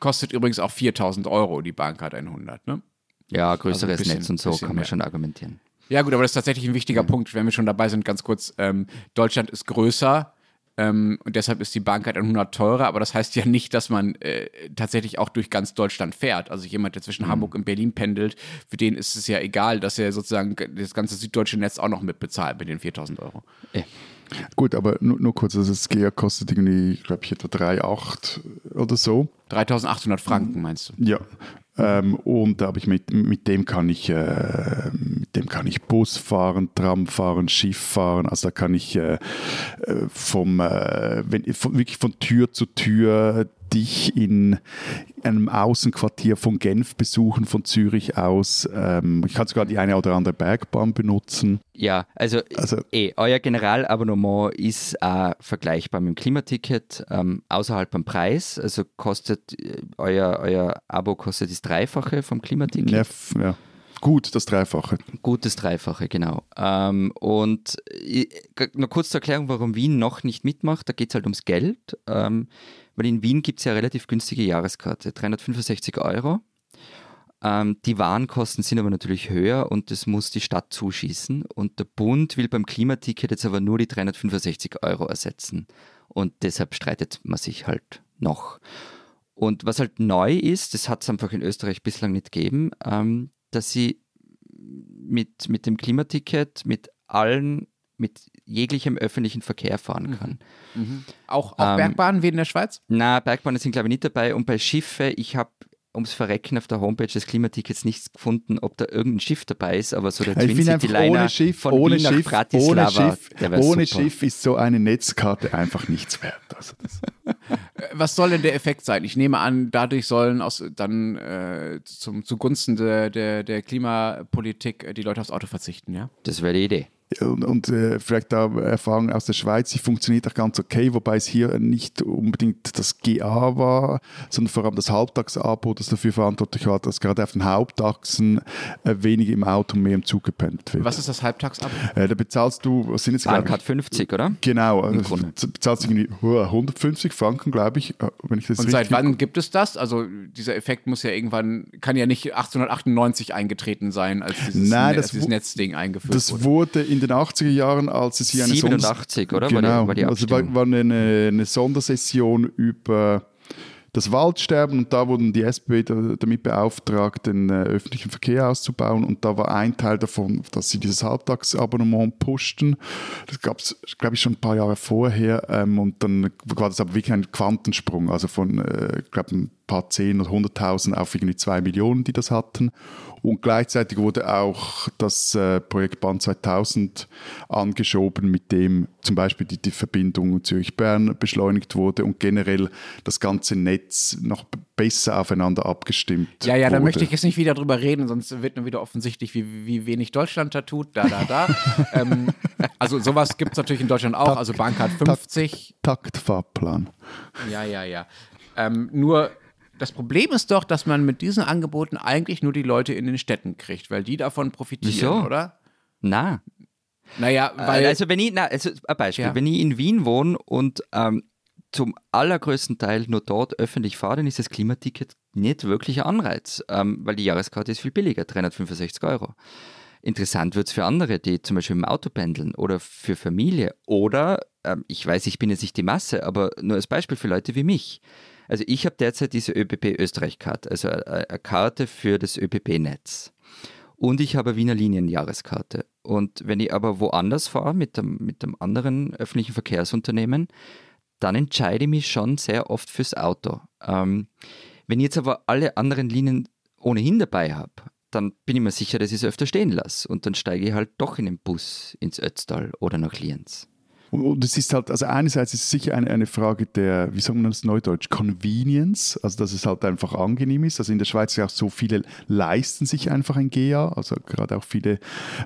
Kostet übrigens auch 4000 Euro, die Bahncard 100, ne? Ja, größeres also bisschen, Netz und so kann man mehr. schon argumentieren. Ja, gut, aber das ist tatsächlich ein wichtiger mhm. Punkt, wenn wir schon dabei sind, ganz kurz. Ähm, Deutschland ist größer Ähm, und deshalb ist die Bahncard 100 teurer, aber das heißt ja nicht, dass man äh, tatsächlich auch durch ganz Deutschland fährt. Also jemand, der zwischen mhm. Hamburg und Berlin pendelt, für den ist es ja egal, dass er sozusagen das ganze süddeutsche Netz auch noch mitbezahlt mit den 4000 Euro. Ja. Gut, aber nur, nur kurz, also das GEA kostet irgendwie, glaube ich, etwa 3,8 oder so. 3800 Franken meinst du? Ja. Ähm, und da habe ich mit, mit dem kann ich äh, mit dem kann ich Bus fahren, Tram fahren, Schiff fahren. Also da kann ich äh, äh vom, äh, wenn, von, wirklich von Tür zu Tür dich in einem Außenquartier von Genf besuchen, von Zürich aus. Ähm, ich kann sogar die eine oder andere Bergbahn benutzen. Ja, also, also eh, euer Generalabonnement ist auch vergleichbar mit dem Klimaticket, ähm, außerhalb beim Preis. Also kostet äh, euer, euer Abo kostet das Dreifache vom Klimaticket. Ja, ja. Gut, das Dreifache. Gut, das Dreifache, genau. Ähm, und äh, noch kurz zur Erklärung, warum Wien noch nicht mitmacht. Da geht es halt ums Geld. Ähm, weil in Wien gibt es ja relativ günstige Jahreskarte, 365 Euro. Ähm, die Warenkosten sind aber natürlich höher und das muss die Stadt zuschießen. Und der Bund will beim Klimaticket jetzt aber nur die 365 Euro ersetzen. Und deshalb streitet man sich halt noch. Und was halt neu ist, das hat es einfach in Österreich bislang nicht gegeben, ähm, dass sie mit, mit dem Klimaticket mit allen mit jeglichem öffentlichen Verkehr fahren mhm. kann. Mhm. Auch, auch ähm, Bergbahnen wie in der Schweiz? Na, Bergbahnen sind glaube ich nicht dabei. Und bei Schiffe, ich habe ums Verrecken auf der Homepage des Klimatickets nichts gefunden, ob da irgendein Schiff dabei ist, aber so der Twin City Liner ohne Schiff, von ohne Wien Schiff, ohne Schiff, ohne Schiff ist so eine Netzkarte einfach nichts wert. Also Was soll denn der Effekt sein? Ich nehme an, dadurch sollen aus, dann äh, zum, zugunsten der, der, der Klimapolitik äh, die Leute aufs Auto verzichten, ja? Das wäre die Idee und, und äh, vielleicht da Erfahrung aus der Schweiz, die funktioniert auch ganz okay, wobei es hier nicht unbedingt das GA war, sondern vor allem das Halbtagsabo, das dafür verantwortlich war, dass gerade auf den Hauptachsen äh, weniger im Auto, mehr im Zug gependelt wird. Was ist das Halbtagsabo? Äh, da bezahlst du, was sind jetzt Bahncard 50, oder? Genau, also bezahlst irgendwie 150 Franken, glaube ich, äh, wenn ich das Und seit wann gibt es das? Also dieser Effekt muss ja irgendwann, kann ja nicht 1898 eingetreten sein, als dieses, Nein, das, als dieses Netzding eingeführt das wurde. Das wurde in den 80er Jahren, als es hier eine 87, Sonder oder? Genau, war die, war die also war, war eine, eine Sondersession über das Waldsterben und da wurden die SB damit beauftragt, den äh, öffentlichen Verkehr auszubauen und da war ein Teil davon, dass sie dieses Halbtagsabonnement pushten. Das gab es, glaube ich, schon ein paar Jahre vorher ähm, und dann war das aber wirklich ein Quantensprung, also von, äh, glaube, paar zehn oder hunderttausend auf irgendwie zwei Millionen, die das hatten und gleichzeitig wurde auch das äh, Projekt Bahn 2000 angeschoben, mit dem zum Beispiel die, die Verbindung Zürich-Bern beschleunigt wurde und generell das ganze Netz noch besser aufeinander abgestimmt Ja, ja, wurde. da möchte ich jetzt nicht wieder drüber reden, sonst wird nur wieder offensichtlich, wie, wie wenig Deutschland da tut. Da, da, da. ähm, also sowas gibt es natürlich in Deutschland auch. Takt, also Bankcard 50. Takt, Taktfahrplan. Ja, ja, ja. Ähm, nur das Problem ist doch, dass man mit diesen Angeboten eigentlich nur die Leute in den Städten kriegt, weil die davon profitieren, Wieso? oder? Na. Naja, äh, weil. Also, wenn ich, na, also ein Beispiel, ja. wenn ich in Wien wohne und ähm, zum allergrößten Teil nur dort öffentlich fahre, dann ist das Klimaticket nicht wirklich ein Anreiz, ähm, weil die Jahreskarte ist viel billiger, 365 Euro. Interessant wird es für andere, die zum Beispiel im Auto pendeln oder für Familie oder, ähm, ich weiß, ich bin jetzt nicht die Masse, aber nur als Beispiel für Leute wie mich. Also ich habe derzeit diese ÖBB Österreich-Karte, also eine Karte für das ÖBB-Netz. Und ich habe Wiener Linien-Jahreskarte. Und wenn ich aber woanders fahre mit einem, mit einem anderen öffentlichen Verkehrsunternehmen, dann entscheide ich mich schon sehr oft fürs Auto. Ähm, wenn ich jetzt aber alle anderen Linien ohnehin dabei habe, dann bin ich mir sicher, dass ich es öfter stehen lasse. Und dann steige ich halt doch in den Bus ins Ötztal oder nach Lienz. Und es ist halt, also einerseits ist es sicher eine, eine Frage der, wie sagt man das neudeutsch, Convenience, also dass es halt einfach angenehm ist. Also in der Schweiz ja auch so viele leisten sich einfach ein GA, also gerade auch viele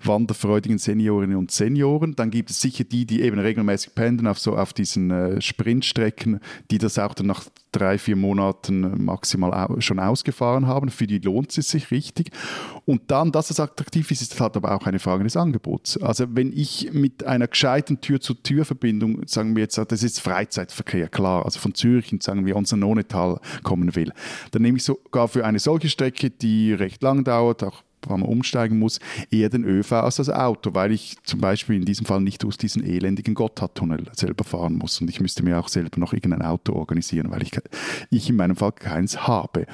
wanderfreudigen Seniorinnen und Senioren. Dann gibt es sicher die, die eben regelmäßig pendeln auf so auf diesen äh, Sprintstrecken, die das auch dann nach drei, vier Monaten maximal schon ausgefahren haben. Für die lohnt es sich richtig. Und dann, dass es attraktiv ist, ist halt aber auch eine Frage des Angebots. Also wenn ich mit einer gescheiten Tür-zu-Tür-Verbindung, sagen wir jetzt, das ist Freizeitverkehr, klar, also von Zürich in, sagen wir, unser Nonetal kommen will, dann nehme ich sogar für eine solche Strecke, die recht lang dauert, auch paar Mal umsteigen muss, eher den ÖV als das Auto, weil ich zum Beispiel in diesem Fall nicht durch diesen elendigen Gotthardtunnel selber fahren muss. Und ich müsste mir auch selber noch irgendein Auto organisieren, weil ich, ich in meinem Fall keins habe.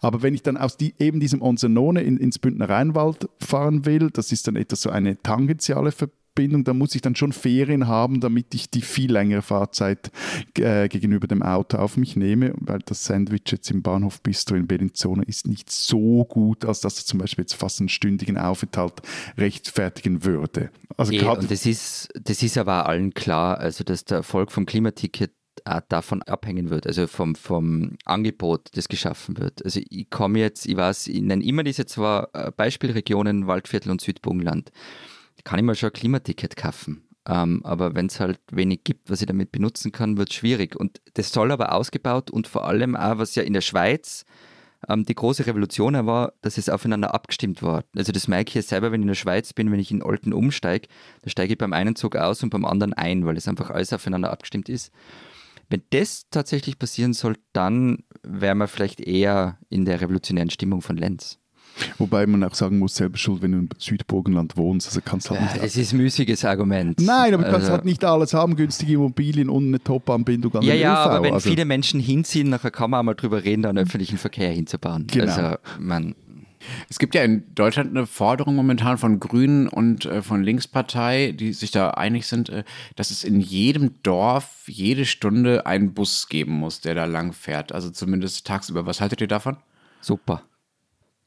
Aber wenn ich dann aus die, eben diesem Onsenone in, ins Bündner Rheinwald fahren will, das ist dann etwas so eine tangentiale Verbindung, Verbindung, da muss ich dann schon Ferien haben, damit ich die viel längere Fahrzeit äh, gegenüber dem Auto auf mich nehme, weil das Sandwich jetzt im Bahnhof Bistro in Bellinzona ist nicht so gut, als dass er zum Beispiel jetzt fast einen stündigen Aufenthalt rechtfertigen würde. Also e, und das ist, das ist aber allen klar, also dass der Erfolg vom Klimaticket auch davon abhängen wird, also vom, vom Angebot, das geschaffen wird. Also ich komme jetzt, ich weiß, ich nenne immer diese zwei äh, Beispielregionen, Waldviertel und Südburgenland kann ich mir schon ein Klimaticket kaufen. Ähm, aber wenn es halt wenig gibt, was ich damit benutzen kann, wird es schwierig. Und das soll aber ausgebaut und vor allem auch, was ja in der Schweiz ähm, die große Revolution war, dass es aufeinander abgestimmt war. Also das merke ich ja selber, wenn ich in der Schweiz bin, wenn ich in Olten umsteige, da steige ich beim einen Zug aus und beim anderen ein, weil es einfach alles aufeinander abgestimmt ist. Wenn das tatsächlich passieren soll, dann wären wir vielleicht eher in der revolutionären Stimmung von Lenz. Wobei man auch sagen muss, selber schuld, wenn du im Südburgenland wohnst. Also kannst halt ja, nicht das ist ein müßiges Argument. Nein, aber du kannst also, halt nicht alles haben, günstige Immobilien und eine Top-Anbindung an ja, den Ja, ja, aber wenn also. viele Menschen hinziehen, nachher kann man auch mal drüber reden, da einen öffentlichen Verkehr hinzubauen. Genau. Also, man, es gibt ja in Deutschland eine Forderung momentan von Grünen und äh, von Linkspartei, die sich da einig sind, äh, dass es in jedem Dorf jede Stunde einen Bus geben muss, der da lang fährt. Also zumindest tagsüber. Was haltet ihr davon? Super.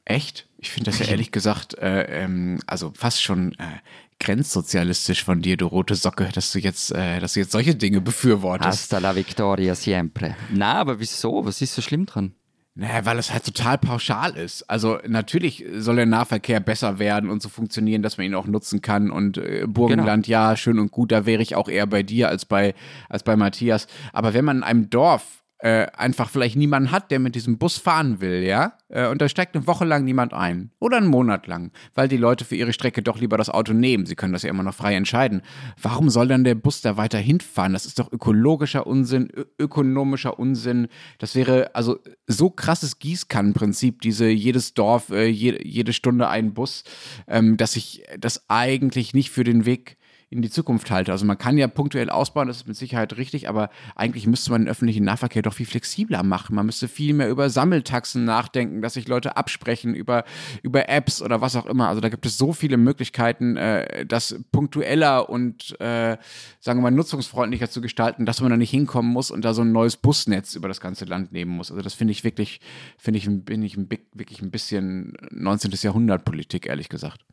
Echt? Ich finde das ja ehrlich gesagt, äh, ähm, also fast schon äh, grenzsozialistisch von dir, du rote Socke, dass du jetzt, äh, dass du jetzt solche Dinge befürwortest. Hasta la victoria siempre. Na, aber wieso? Was ist so schlimm dran? Naja, weil es halt total pauschal ist. Also natürlich soll der Nahverkehr besser werden und so funktionieren, dass man ihn auch nutzen kann. Und äh, Burgenland, genau. ja, schön und gut, da wäre ich auch eher bei dir als bei, als bei Matthias. Aber wenn man in einem Dorf äh, einfach vielleicht niemanden hat, der mit diesem Bus fahren will, ja, äh, und da steigt eine Woche lang niemand ein oder einen Monat lang, weil die Leute für ihre Strecke doch lieber das Auto nehmen. Sie können das ja immer noch frei entscheiden. Warum soll dann der Bus da weiter hinfahren? Das ist doch ökologischer Unsinn, ökonomischer Unsinn. Das wäre also so krasses Gießkannenprinzip, diese jedes Dorf, äh, je, jede Stunde ein Bus, ähm, dass ich das eigentlich nicht für den Weg in die Zukunft halte. Also man kann ja punktuell ausbauen, das ist mit Sicherheit richtig, aber eigentlich müsste man den öffentlichen Nahverkehr doch viel flexibler machen. Man müsste viel mehr über Sammeltaxen nachdenken, dass sich Leute absprechen, über, über Apps oder was auch immer. Also da gibt es so viele Möglichkeiten, äh, das punktueller und, äh, sagen wir mal, nutzungsfreundlicher zu gestalten, dass man da nicht hinkommen muss und da so ein neues Busnetz über das ganze Land nehmen muss. Also das finde ich wirklich, finde ich, bin ich wirklich ein bisschen 19. Jahrhundert Politik, ehrlich gesagt.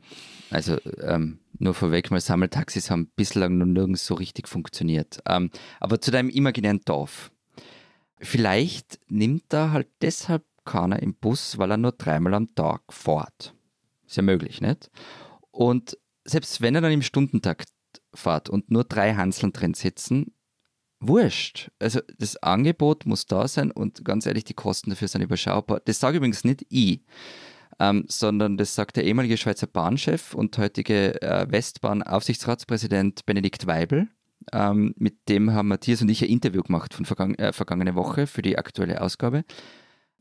Also ähm, nur vorweg, mal Sammeltaxis haben bislang noch nirgends so richtig funktioniert. Ähm, aber zu deinem imaginären Dorf. Vielleicht nimmt da halt deshalb keiner im Bus, weil er nur dreimal am Tag fährt. Ist ja möglich, nicht? Und selbst wenn er dann im Stundentakt fährt und nur drei Hanseln drin sitzen, wurscht. Also das Angebot muss da sein und ganz ehrlich, die Kosten dafür sind überschaubar. Das sage übrigens nicht ich ähm, sondern das sagt der ehemalige Schweizer Bahnchef und heutige äh, Westbahn-Aufsichtsratspräsident Benedikt Weibel. Ähm, mit dem haben Matthias und ich ein Interview gemacht von vergang äh, vergangene Woche für die aktuelle Ausgabe.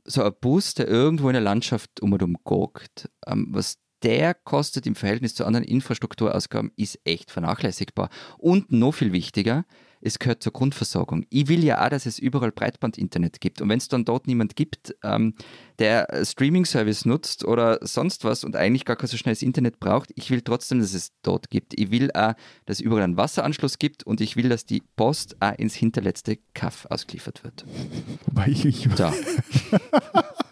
So ein Bus, der irgendwo in der Landschaft um und um guckt, ähm, was der kostet im Verhältnis zu anderen Infrastrukturausgaben, ist echt vernachlässigbar. Und noch viel wichtiger, es gehört zur Grundversorgung. Ich will ja auch, dass es überall Breitbandinternet gibt. Und wenn es dann dort niemand gibt, ähm, der Streaming-Service nutzt oder sonst was und eigentlich gar kein so schnelles Internet braucht, ich will trotzdem, dass es dort gibt. Ich will auch, dass es überall einen Wasseranschluss gibt und ich will, dass die Post auch ins hinterletzte Kaff ausgeliefert wird. Wobei ich. ich so.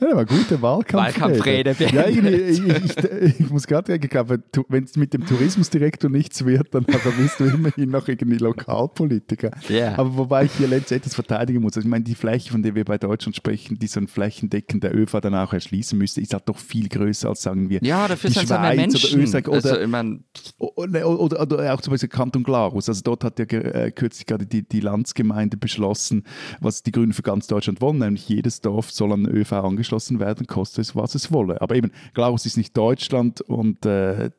Ja, aber gute Wahlkampfrede. Wahlkampfrede ja, ich, ich, ich, ich, muss gerade denken, wenn es mit dem Tourismusdirektor nichts wird, dann, bist du immerhin noch irgendwie Lokalpolitiker. Yeah. Aber wobei ich hier letztendlich etwas verteidigen muss. Also ich meine, die Fläche, von der wir bei Deutschland sprechen, die so ein Flächendecken der ÖV dann auch erschließen müsste, ist halt doch viel größer als, sagen wir, ja, dafür die Schweiz oder Österreich oder, also, ich mein, oder, oder, oder, auch zum Beispiel Kanton Glarus. Also dort hat ja äh, kürzlich gerade die, die Landsgemeinde beschlossen, was die Grünen für ganz Deutschland wollen, nämlich jedes Dorf soll an ÖV angeschlossen werden, koste es, was es wolle. Aber eben, Glarus ist nicht Deutschland und äh,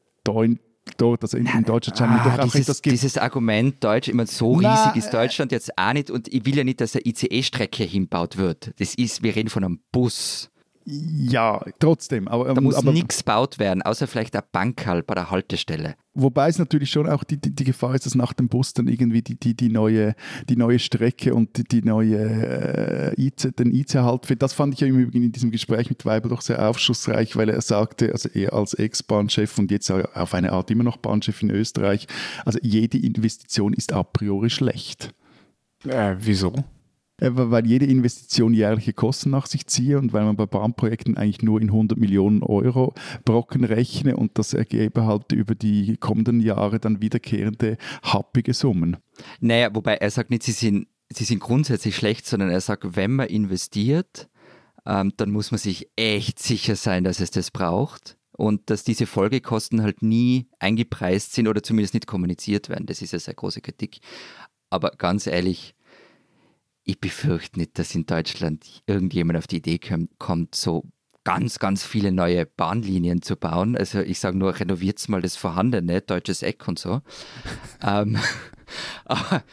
dort, also in, in Deutschland scheint ah, dieses, dieses Argument, Deutsch, immer so Na, riesig ist Deutschland jetzt auch nicht und ich will ja nicht, dass eine ICE-Strecke hinbaut wird. Das ist, wir reden von einem Bus. Ja, trotzdem. Aber, Da muss aber, nichts gebaut werden, außer vielleicht ein Bankerl bei der Haltestelle. Wobei es natürlich schon auch die, die, die Gefahr ist, dass nach dem Bus dann irgendwie die, die, die, neue, die neue Strecke und die, die neue äh, IC, den IC halt wird. Das fand ich ja im Übrigen in diesem Gespräch mit Weibel doch sehr aufschlussreich, weil er sagte, also er als Ex-Bahnchef und jetzt auf eine Art immer noch Bahnchef in Österreich, also jede Investition ist a priori schlecht. Äh, wieso? Äh, Weil jede Investition jährliche Kosten nach sich ziehe und weil man bei Bahnprojekten eigentlich nur in 100 Millionen Euro Brocken rechne und das ergebe halt über die kommenden Jahre dann wiederkehrende happige Summen. Naja, wobei er sagt nicht, sie sind, sie sind grundsätzlich schlecht, sondern er sagt, wenn man investiert, ähm, dann muss man sich echt sicher sein, dass es das braucht und dass diese Folgekosten halt nie eingepreist sind oder zumindest nicht kommuniziert werden. Das ist ja sehr große Kritik. Aber ganz ehrlich, ich befürchte nicht, dass in Deutschland irgendjemand auf die Idee kom- kommt, so ganz, ganz viele neue Bahnlinien zu bauen. Also ich sage nur, renoviert mal das Vorhandene, deutsches Eck und so. ähm, aber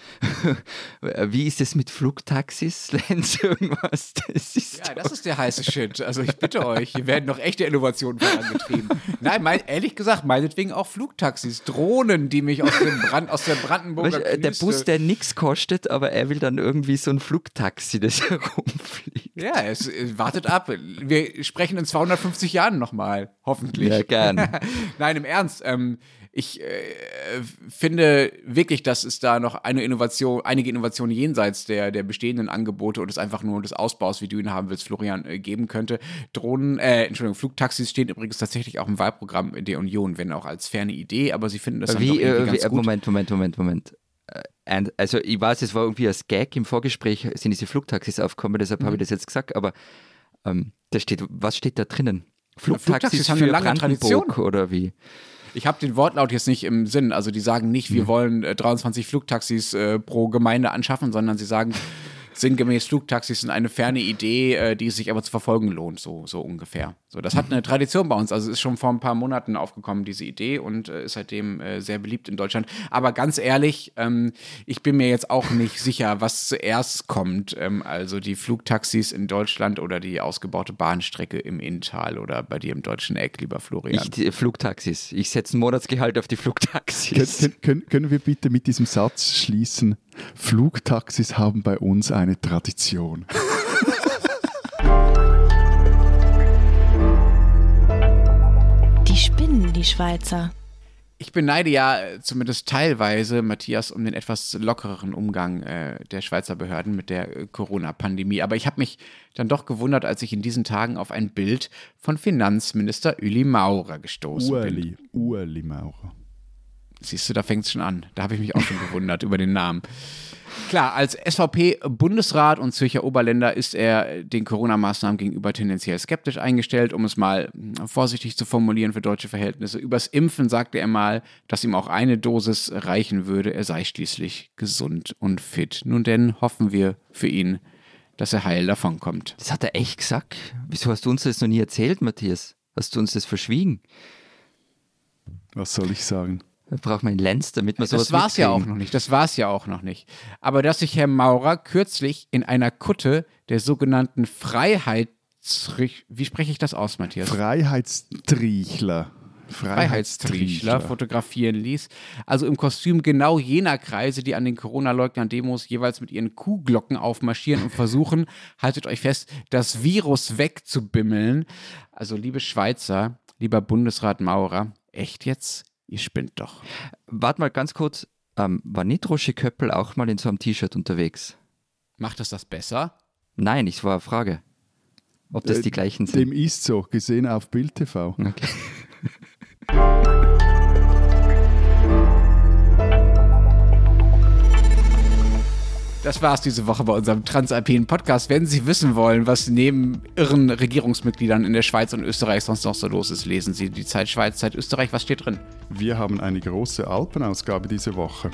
wie ist es mit Flugtaxis, Lenz, irgendwas? Das ist Ja, das ist der heiße Shit. Also ich bitte euch, hier werden noch echte Innovationen vorangetrieben. Nein, mein, ehrlich gesagt, meinetwegen auch Flugtaxis, Drohnen, die mich aus, dem Brand, aus der Brandenburger Weißt, äh, der Bus, der nichts kostet, aber er will dann irgendwie so ein Flugtaxi, das herumfliegt. Ja, es wartet ab. Wir sprechen in 250 Jahren nochmal, hoffentlich. Ja, gern. Nein, im Ernst. Ähm, ich äh, finde wirklich, dass es da noch eine Innovation, einige Innovationen jenseits der, der bestehenden Angebote und es einfach nur des Ausbaus, wie du ihn haben willst, Florian, äh, geben könnte. Drohnen, äh, Entschuldigung, Flugtaxis stehen übrigens tatsächlich auch im Wahlprogramm der Union, wenn auch als ferne Idee, aber sie finden das dann doch Wie, irgendwie äh, ganz wie, gut. Moment, Moment, Moment, Moment. Äh, and, also ich weiß, es war irgendwie als Gag im Vorgespräch, sind diese Flugtaxis aufgekommen, deshalb Mhm. habe ich das jetzt gesagt, aber ähm, da steht, was steht da drinnen? Flugtaxis Flugtaxis haben für eine lange Brandenburg Tradition. oder wie? Ich habe den Wortlaut jetzt nicht im Sinn. Also die sagen nicht, wir wollen äh, 23 Flugtaxis äh, pro Gemeinde anschaffen, sondern sie sagen sinngemäß, Flugtaxis sind eine ferne Idee, äh, die es sich aber zu verfolgen lohnt, so, so ungefähr. So, das hat eine Tradition bei uns. Also ist schon vor ein paar Monaten aufgekommen, diese Idee, und äh, ist seitdem äh, sehr beliebt in Deutschland. Aber ganz ehrlich, ähm, ich bin mir jetzt auch nicht sicher, was zuerst kommt. Ähm, also die Flugtaxis in Deutschland oder die ausgebaute Bahnstrecke im Inntal oder bei dir im deutschen Eck, lieber Florian. Ich, die Flugtaxis. Ich setze ein Monatsgehalt auf die Flugtaxis. können, können, können wir bitte mit diesem Satz schließen? Flugtaxis haben bei uns eine Tradition. Die spinnen, die Schweizer. Ich beneide ja äh, zumindest teilweise Matthias um den etwas lockereren Umgang äh, der Schweizer Behörden mit der äh, Corona-Pandemie. Aber ich habe mich dann doch gewundert, als ich in diesen Tagen auf ein Bild von Finanzminister Uli Maurer gestoßen bin. Ueli, Ueli Maurer. Siehst du, da fängt es schon an. Da habe ich mich auch schon gewundert über den Namen. Klar, als SVP-Bundesrat und Zürcher Oberländer ist er den Corona-Maßnahmen gegenüber tendenziell skeptisch eingestellt, um es mal hm, vorsichtig zu formulieren für deutsche Verhältnisse. Übers Impfen sagte er mal, dass ihm auch eine Dosis reichen würde. Er sei schließlich gesund und fit. Nun denn hoffen wir für ihn, dass er heil davonkommt. Das hat er echt gesagt. Wieso hast du uns das noch nie erzählt, Matthias? Hast du uns das verschwiegen? Was soll ich sagen? Da braucht man einen Lenz, damit man sowas Das war es ja auch mitkriegen. noch nicht. Das war es ja auch noch nicht. Aber dass sich Herr Maurer kürzlich in einer Kutte der sogenannten Freiheits... Wie spreche ich das aus, Matthias? Freiheitstriechler. Freiheitstriechler fotografieren ließ. Also im Kostüm genau jener Kreise, die an den Corona-Leugnern-Demos jeweils mit ihren Kuhglocken aufmarschieren und versuchen, haltet euch fest, das Virus wegzubimmeln. Also liebe Schweizer, lieber Bundesrat Maurer, echt jetzt? Ihr spinnt doch. Warte mal ganz kurz. Ähm, war nicht Roche Köppel auch mal in so einem T-Shirt unterwegs? Macht es das besser? Nein, ich war eine Frage. Ob das Äh, die gleichen sind. Dem ist so, gesehen auf Bild TV. Okay. Das war's diese Woche bei unserem Transalpinen Podcast. Wenn Sie wissen wollen, was neben irren Regierungsmitgliedern in der Schweiz und Österreich sonst noch so los ist, lesen Sie die Zeit Schweiz, Zeit Österreich. Was steht drin? Wir haben eine große Alpenausgabe diese Woche.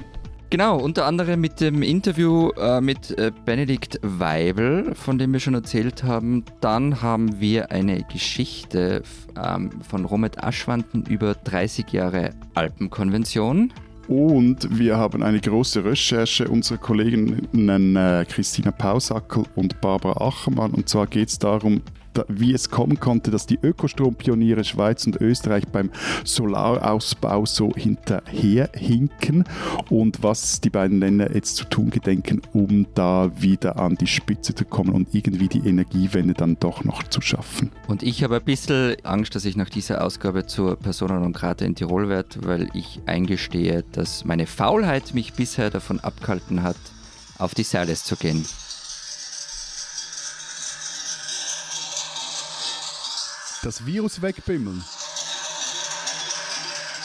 Genau, unter anderem mit dem Interview äh, mit äh, Benedikt Weibel, von dem wir schon erzählt haben. Dann haben wir eine Geschichte ähm, von Romet Aschwanden über 30 Jahre Alpenkonvention. Und wir haben eine große Recherche unserer Kolleginnen äh, Christina Pausackel und Barbara Achermann. Und zwar geht es darum, da, wie es kommen konnte, dass die Ökostrompioniere Schweiz und Österreich beim Solarausbau so hinterherhinken und was die beiden Länder jetzt zu tun gedenken, um da wieder an die Spitze zu kommen und irgendwie die Energiewende dann doch noch zu schaffen. Und ich habe ein bisschen Angst, dass ich nach dieser Ausgabe zur Persona non grata in Tirol werde, weil ich eingestehe, dass meine Faulheit mich bisher davon abgehalten hat, auf die Seiles zu gehen. Das Virus wegbimmeln.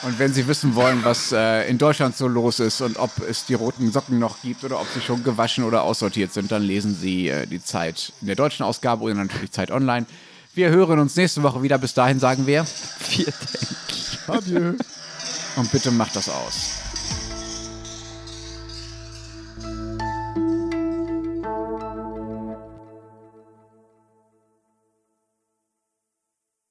Und wenn Sie wissen wollen, was äh, in Deutschland so los ist und ob es die roten Socken noch gibt oder ob sie schon gewaschen oder aussortiert sind, dann lesen Sie äh, die Zeit in der deutschen Ausgabe oder natürlich Zeit online. Wir hören uns nächste Woche wieder. Bis dahin sagen wir. Vielen Dank. Adieu. Und bitte macht das aus.